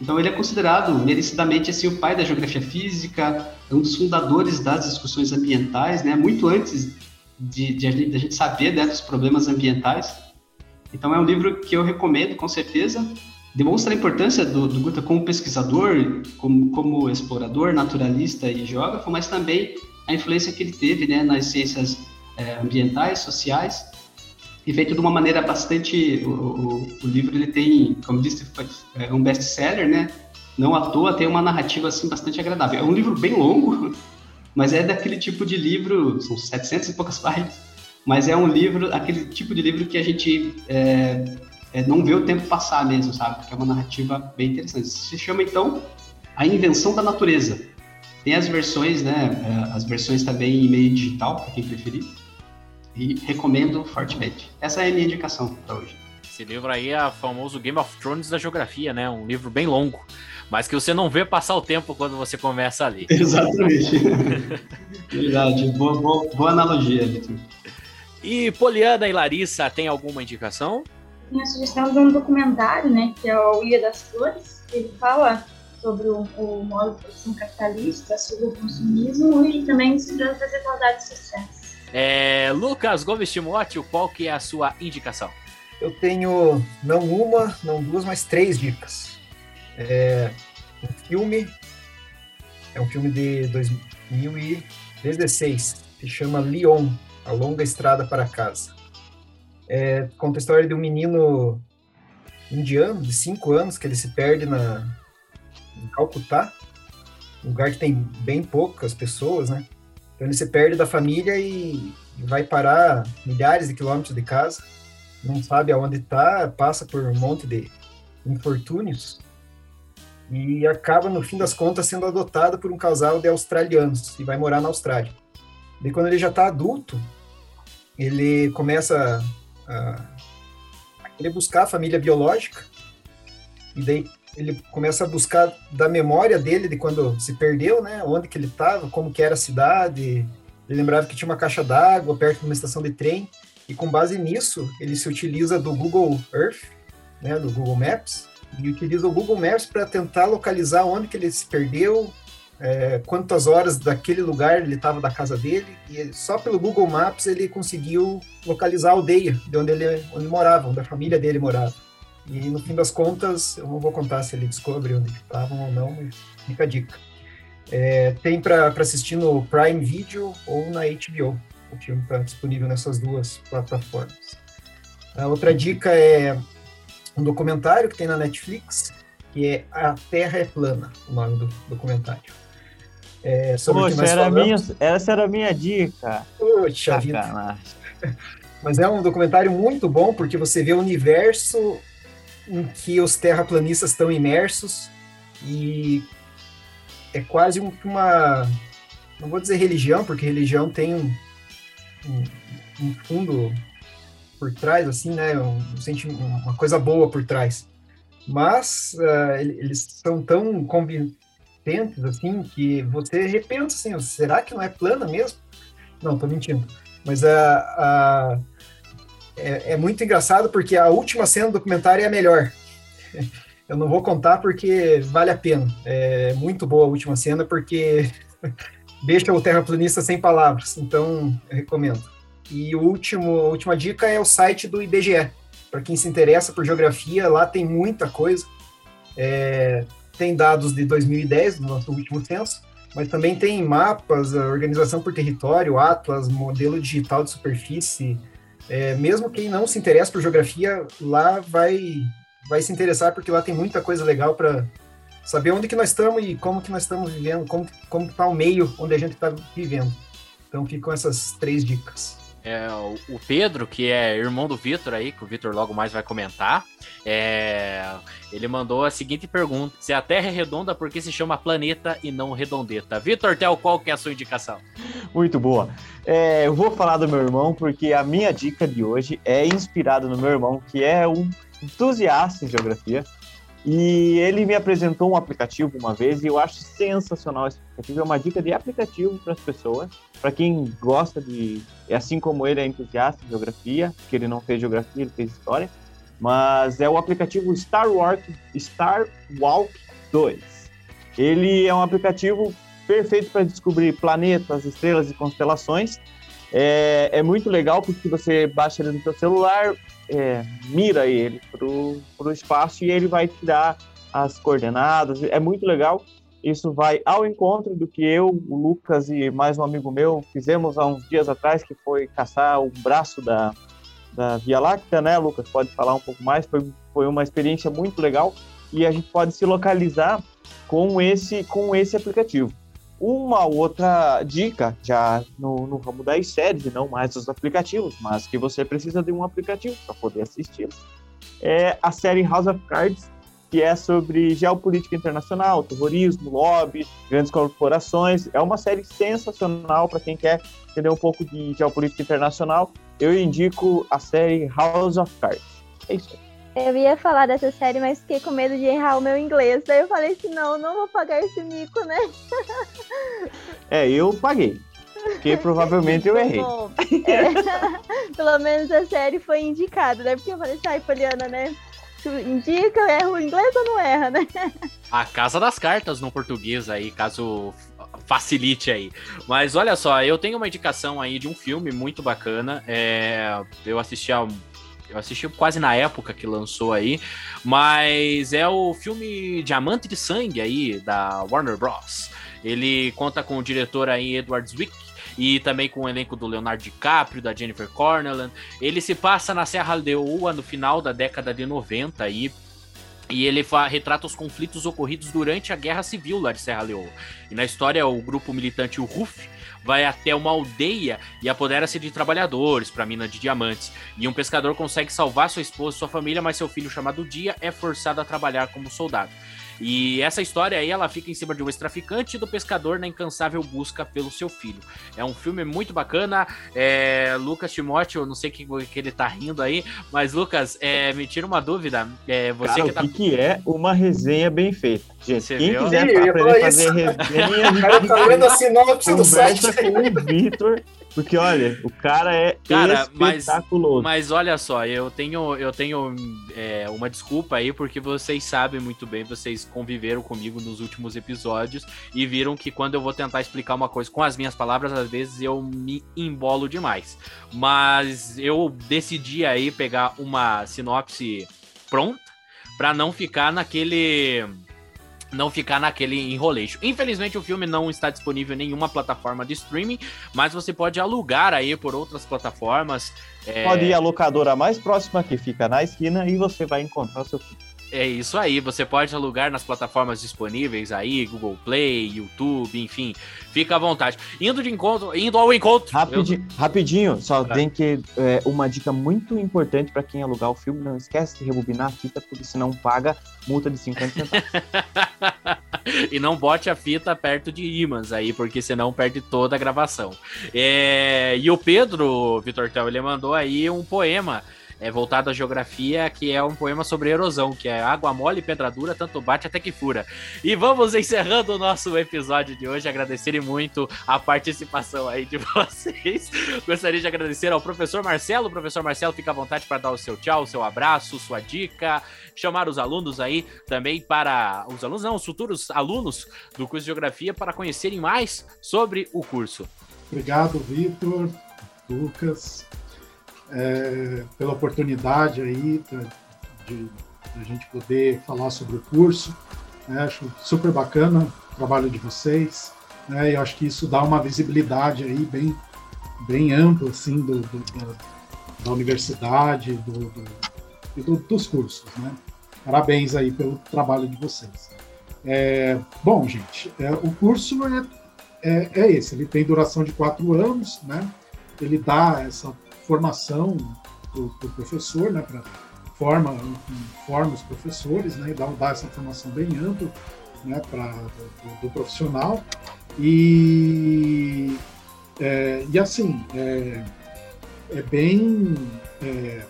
então ele é considerado merecidamente assim o pai da geografia física, é um dos fundadores das discussões ambientais, né? Muito antes de, de, de a gente saber né, dos problemas ambientais. Então é um livro que eu recomendo com certeza. Demonstra a importância do, do Guta como pesquisador, como, como explorador, naturalista e geógrafo, mas também a influência que ele teve né, nas ciências é, ambientais, sociais e feito de uma maneira bastante. O, o, o livro ele tem, como disse, é um best-seller, né? Não à toa tem uma narrativa assim bastante agradável. É um livro bem longo, mas é daquele tipo de livro, são 700 e poucas páginas, mas é um livro, aquele tipo de livro que a gente é, é, não vê o tempo passar mesmo, sabe? Porque é uma narrativa bem interessante. Se chama então A Invenção da Natureza. Tem as versões, né? É, as versões também em meio digital, para quem preferir e recomendo fortemente. Essa é a minha indicação para hoje. Esse livro aí é o famoso Game of Thrones da geografia, né? Um livro bem longo, mas que você não vê passar o tempo quando você começa a ler. Exatamente. Verdade. Boa, boa, boa analogia, Vitor. E Poliana e Larissa, tem alguma indicação? Minha sugestão de um documentário, né, que é o Ilha das Flores. Ele fala sobre o, o modo de produção capitalista, sobre o consumismo e também sobre as desigualdades sociais. É, Lucas Gomes Timóteo, qual que é a sua indicação? Eu tenho não uma, não duas, mas três dicas. É um filme, é um filme de 2016, se chama Lyon, A Longa Estrada para Casa. É, conta a história de um menino indiano de cinco anos que ele se perde na, em Calcutá, um lugar que tem bem poucas pessoas, né? Então ele se perde da família e, vai parar milhares de quilômetros de casa, não sabe aonde está, passa por um monte de infortúnios e acaba, no fim das contas, sendo adotado por um casal de australianos e vai morar na Austrália. E quando ele já está adulto, ele começa a, a querer buscar a família biológica e daí ele começa a buscar da memória dele de quando se perdeu, né? Onde que ele estava, como que era a cidade. Ele lembrava que tinha uma caixa d'água perto de uma estação de trem e com base nisso ele se utiliza do Google Earth, né? Do Google Maps e utiliza o Google Maps para tentar localizar onde que ele se perdeu, é, quantas horas daquele lugar ele estava da casa dele e só pelo Google Maps ele conseguiu localizar a aldeia de onde ele onde morava, onde a família dele morava. E no fim das contas, eu não vou contar se ele descobre onde estavam ou não, mas fica a dica. É, tem para assistir no Prime Video ou na HBO. O filme está disponível nessas duas plataformas. A outra dica é um documentário que tem na Netflix, que é A Terra é Plana, o nome do documentário. É, sobre Poxa, era minha, essa era a minha dica. Poxa vida. Mas é um documentário muito bom, porque você vê o universo em que os terraplanistas estão imersos e é quase uma, não vou dizer religião, porque religião tem um, um, um fundo por trás, assim, né, um, uma coisa boa por trás. Mas uh, eles são tão convincentes, assim, que você repensa, assim, será que não é plana mesmo? Não, tô mentindo. Mas a, uh, é, é, muito engraçado porque a última cena do documentário é a melhor. Eu não vou contar porque vale a pena. É muito boa a última cena porque deixa o terraplanista sem palavras. Então, recomendo. E o último, a última dica é o site do IBGE. Para quem se interessa por geografia, lá tem muita coisa. É, tem dados de 2010, do nosso último censo, mas também tem mapas, organização por território, atlas, modelo digital de superfície, é, mesmo quem não se interessa por geografia, lá vai, vai se interessar, porque lá tem muita coisa legal para saber onde que nós estamos e como que nós estamos vivendo, como, como está o meio onde a gente está vivendo. Então ficam essas três dicas. É, o Pedro, que é irmão do Vitor aí, que o Vitor logo mais vai comentar, é, ele mandou a seguinte pergunta: se a Terra é redonda, por que se chama planeta e não redondeta? Vitor Tel, qual que é a sua indicação? Muito boa. É, eu vou falar do meu irmão porque a minha dica de hoje é inspirada no meu irmão, que é um entusiasta em geografia. E ele me apresentou um aplicativo uma vez e eu acho sensacional esse aplicativo. É uma dica de aplicativo para as pessoas, para quem gosta de. Assim como ele é entusiasta em geografia, que ele não fez geografia, ele fez história. Mas é o aplicativo Star Walk, Star Walk 2. Ele é um aplicativo perfeito para descobrir planetas, estrelas e constelações. É, é, muito legal porque você baixa ele no seu celular, é, mira ele para o espaço e ele vai tirar as coordenadas. É muito legal. Isso vai ao encontro do que eu, o Lucas e mais um amigo meu fizemos há uns dias atrás, que foi caçar o braço da, da Via Láctea, né, Lucas? Pode falar um pouco mais. Foi, foi uma experiência muito legal e a gente pode se localizar com esse, com esse aplicativo. Uma outra dica, já no, no ramo das séries, não mais dos aplicativos, mas que você precisa de um aplicativo para poder assistir, é a série House of Cards, que é sobre geopolítica internacional, terrorismo, lobby, grandes corporações. É uma série sensacional para quem quer entender um pouco de geopolítica internacional. Eu indico a série House of Cards. É isso aí. Eu ia falar dessa série, mas fiquei com medo de errar o meu inglês. Daí eu falei assim, não, não vou pagar esse mico, né? É, eu paguei. Porque provavelmente eu errei. Bom, é, pelo menos a série foi indicada, né? Porque eu falei, sai, Poliana, né? Tu indica, erra o inglês ou não erra, né? A casa das cartas no português aí, caso facilite aí. Mas olha só, eu tenho uma indicação aí de um filme muito bacana. É, eu assisti a eu assisti quase na época que lançou aí, mas é o filme Diamante de Sangue aí da Warner Bros. Ele conta com o diretor aí Edward Zwick e também com o elenco do Leonardo DiCaprio, da Jennifer Cornelan. Ele se passa na Serra Leoa no final da década de 90 aí. E ele retrata os conflitos ocorridos durante a Guerra Civil lá de Serra Leoa. E na história, o grupo militante o RUF vai até uma aldeia e apodera-se de trabalhadores para a mina de diamantes. E um pescador consegue salvar sua esposa e sua família, mas seu filho chamado Dia é forçado a trabalhar como soldado. E essa história aí, ela fica em cima de um ex-traficante e do pescador na incansável busca pelo seu filho. É um filme muito bacana. É, Lucas Timóteo, eu não sei que, que ele tá rindo aí, mas Lucas, é, me tira uma dúvida. É, você Cara, que tá... o que, que é uma resenha bem feita? Gente, Você quem viu? quiser aprender a fazer isso. resenha, O cara tá lendo a sinopse do site. com o Vitor, porque olha, o cara é Cara, mas- espetaculoso. Mas olha só, eu tenho, eu tenho é, uma desculpa aí, porque vocês sabem muito bem, vocês conviveram comigo nos últimos episódios e viram que quando eu vou tentar explicar uma coisa com as minhas palavras, às vezes eu me embolo demais. Mas eu decidi aí pegar uma sinopse pronta pra não ficar naquele não ficar naquele enroleixo. Infelizmente o filme não está disponível em nenhuma plataforma de streaming, mas você pode alugar aí por outras plataformas. É, Pode ir à locadora mais próxima que fica na esquina e você vai encontrar seu filho. É isso aí, você pode alugar nas plataformas disponíveis aí, Google Play, YouTube, enfim, fica à vontade. Indo de encontro, indo ao encontro. Rapidi- Rapidinho, só tem que. é, uma dica muito importante para quem alugar o filme: não esquece de rebobinar a fita, porque senão paga multa de 50 centavos. e não bote a fita perto de ímãs aí, porque senão perde toda a gravação. É, E o Pedro, Vitor Tel, ele mandou aí um poema é, voltado à geografia, que é um poema sobre erosão, que é água mole e pedra dura, tanto bate até que fura. E vamos encerrando o nosso episódio de hoje, agradecerem muito a participação aí de vocês. Gostaria de agradecer ao professor Marcelo. Professor Marcelo, fica à vontade para dar o seu tchau, o seu abraço, sua dica, chamar os alunos aí também para os alunos, não, os futuros alunos do curso de Geografia para conhecerem mais sobre o curso. Obrigado, Vitor, Lucas, é, pela oportunidade aí de, de a gente poder falar sobre o curso. né? acho super bacana o trabalho de vocês. Né? E acho que isso dá uma visibilidade aí bem, bem ampla assim, do, do- da, da universidade do, do- dos cursos. Né? Parabéns aí pelo trabalho de vocês. É, bom, gente, é, o curso é é, é esse. Ele tem duração de quatro anos, né? Ele dá essa formação para o professor, né? Pra, forma, forma os professores, né? E dá, dá essa formação bem ampla, né? Para do, do profissional e é, e assim é, é bem é,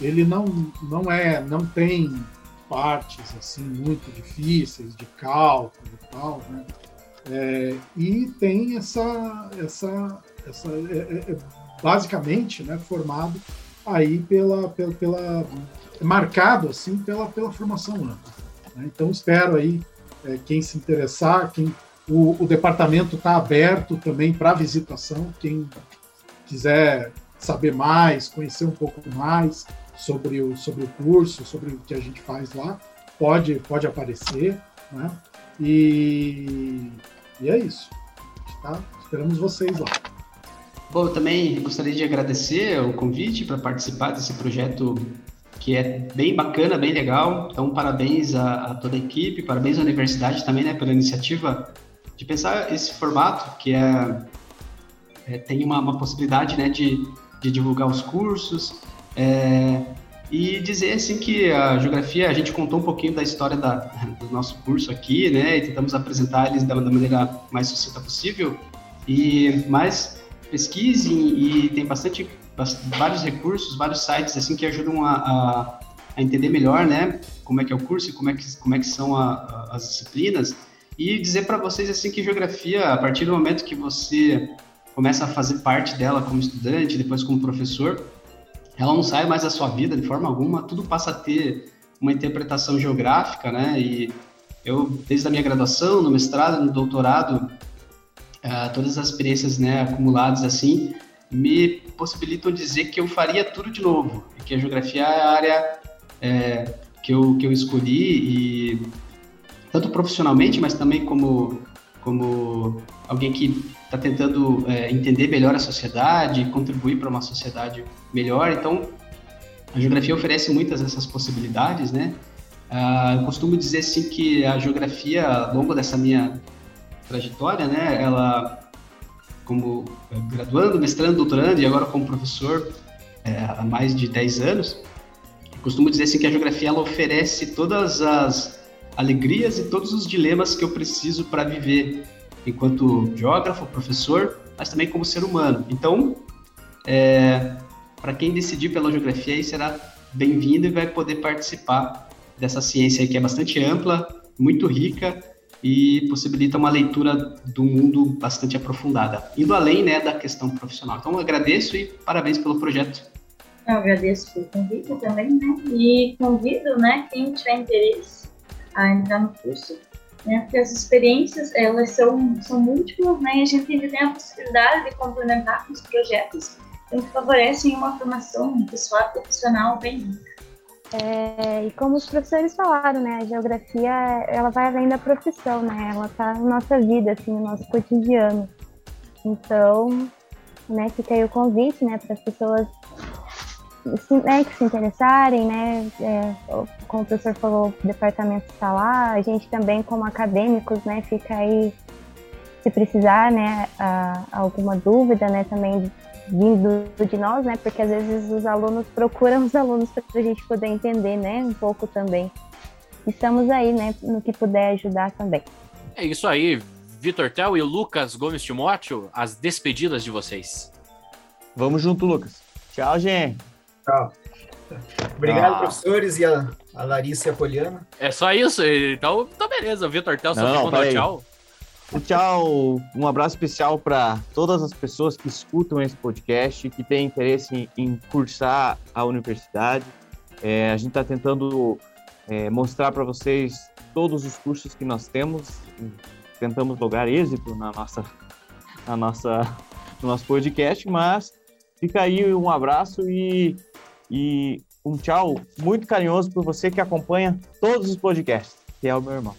ele não não é não tem partes assim muito difíceis de cálculo e tal, né? É, e tem essa, essa, essa é, é, é basicamente, né, formado aí pela, pela, pela marcado assim pela, pela formação ampla. né? Então espero aí é, quem se interessar, quem o, o departamento está aberto também para visitação, quem quiser saber mais, conhecer um pouco mais sobre o, sobre o curso, sobre o que a gente faz lá, pode, pode aparecer, né? E, e é isso. Tá? Esperamos vocês lá. Bom, eu também gostaria de agradecer o convite para participar desse projeto que é bem bacana, bem legal. Então, parabéns a, a toda a equipe, parabéns à universidade também, né, pela iniciativa de pensar esse formato, que é, é tem uma, uma possibilidade, né, de, de divulgar os cursos. É, e dizer assim que a geografia, a gente contou um pouquinho da história da, do nosso curso aqui, né? E tentamos apresentar eles da, da maneira mais sucinta possível. E mais pesquisem e tem bastante, bast- vários recursos, vários sites assim que ajudam a, a, a entender melhor, né, como é que é o curso e como é que, como é que são a, as disciplinas, e dizer para vocês, assim, que geografia, a partir do momento que você começa a fazer parte dela como estudante, depois como professor, ela não sai mais da sua vida de forma alguma, tudo passa a ter uma interpretação geográfica, né, e eu, desde a minha graduação, no mestrado, no doutorado, uh, todas as experiências, né, acumuladas, assim, me possibilitam dizer que eu faria tudo de novo, que a geografia é a área é, que, eu, que eu escolhi, e tanto profissionalmente, mas também como, como alguém que está tentando é, entender melhor a sociedade, contribuir para uma sociedade melhor. Então, a geografia oferece muitas dessas possibilidades, né? Uh, eu costumo dizer assim que a geografia, ao longo dessa minha trajetória, né, ela como graduando, mestrando, doutorando e agora como professor é, há mais de 10 anos, costumo dizer assim que a geografia ela oferece todas as alegrias e todos os dilemas que eu preciso para viver enquanto geógrafo, professor, mas também como ser humano. Então, é, para quem decidir pela geografia, aí será bem-vindo e vai poder participar dessa ciência que é bastante ampla, muito rica e possibilita uma leitura do mundo bastante aprofundada, indo além né, da questão profissional. Então, agradeço e parabéns pelo projeto. Eu agradeço pelo convite também, né? E convido, né, quem tiver interesse a entrar no curso, né? Porque as experiências, elas são, são múltiplas, né? E a gente tem a possibilidade de complementar com os projetos então, que favorecem uma formação pessoal e profissional bem rica. É, e como os professores falaram, né, a geografia ela vai além da profissão, né, ela está na nossa vida, assim, no nosso cotidiano. Então, né, fica aí o convite, né, para as pessoas se, né, que se interessarem, né, é, como o professor falou, o departamento está lá, a gente também como acadêmicos, né, fica aí se precisar, né, a, alguma dúvida, né, também vindo de nós, né? Porque às vezes os alunos procuram os alunos para a gente poder entender, né? Um pouco também. Estamos aí, né? No que puder ajudar também. É isso aí, Vitor Tel e Lucas Gomes Timóteo, as despedidas de vocês. Vamos junto, Lucas. Tchau, gente. Tchau. Obrigado, ah. professores, e a, a Larissa e a Poliana. É só isso? Então, tá beleza. O Vitor Tel só não, mandou tchau. Tchau, um abraço especial para todas as pessoas que escutam esse podcast, que têm interesse em, cursar a universidade. É, a gente está tentando é, mostrar para vocês todos os cursos que nós temos, tentamos lograr êxito na nossa, na nossa, no nosso podcast, mas fica aí um abraço e, e um tchau muito carinhoso por você que acompanha todos os podcasts, que é o meu irmão.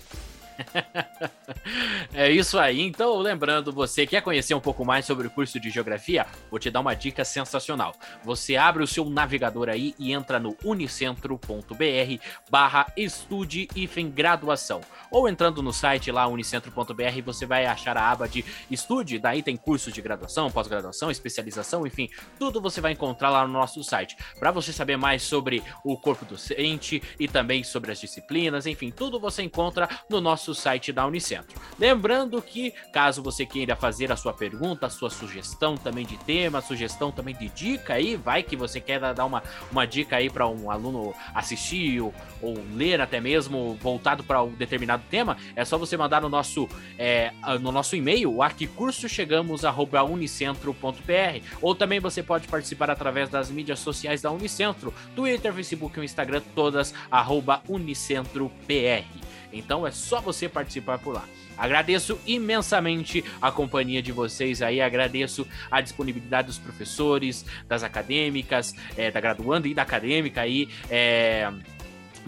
É isso aí. Então, lembrando, você quer conhecer um pouco mais sobre o curso de Geografia? Vou te dar uma dica sensacional. Você abre o seu navegador aí e entra no unicentro.br barra estude graduação. Ou entrando no site lá, unicentro.br, você vai achar a aba de estude, daí tem cursos de graduação, pós-graduação, especialização, enfim, tudo você vai encontrar lá no nosso site. Para você saber mais sobre o corpo docente e também sobre as disciplinas, enfim, tudo você encontra no nosso nosso site da Unicentro. Lembrando que, caso você queira fazer a sua pergunta, a sua sugestão também de tema, sugestão também de dica aí, vai que você quer dar uma, uma dica aí para um aluno assistir ou, ou, ler até mesmo voltado para um determinado tema, é só você mandar no nosso, é, no nosso e-mail, arquicursochegamos.unicentro.br ou também você pode participar através das mídias sociais da Unicentro, Twitter, Facebook e Instagram, todas arroba unicentropr. Então é só você participar por lá. Agradeço imensamente a companhia de vocês aí, agradeço a disponibilidade dos professores, das acadêmicas, é, da graduanda e da acadêmica aí, é,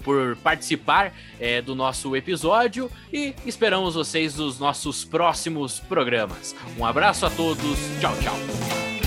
por participar é, do nosso episódio e esperamos vocês nos nossos próximos programas. Um abraço a todos, tchau, tchau.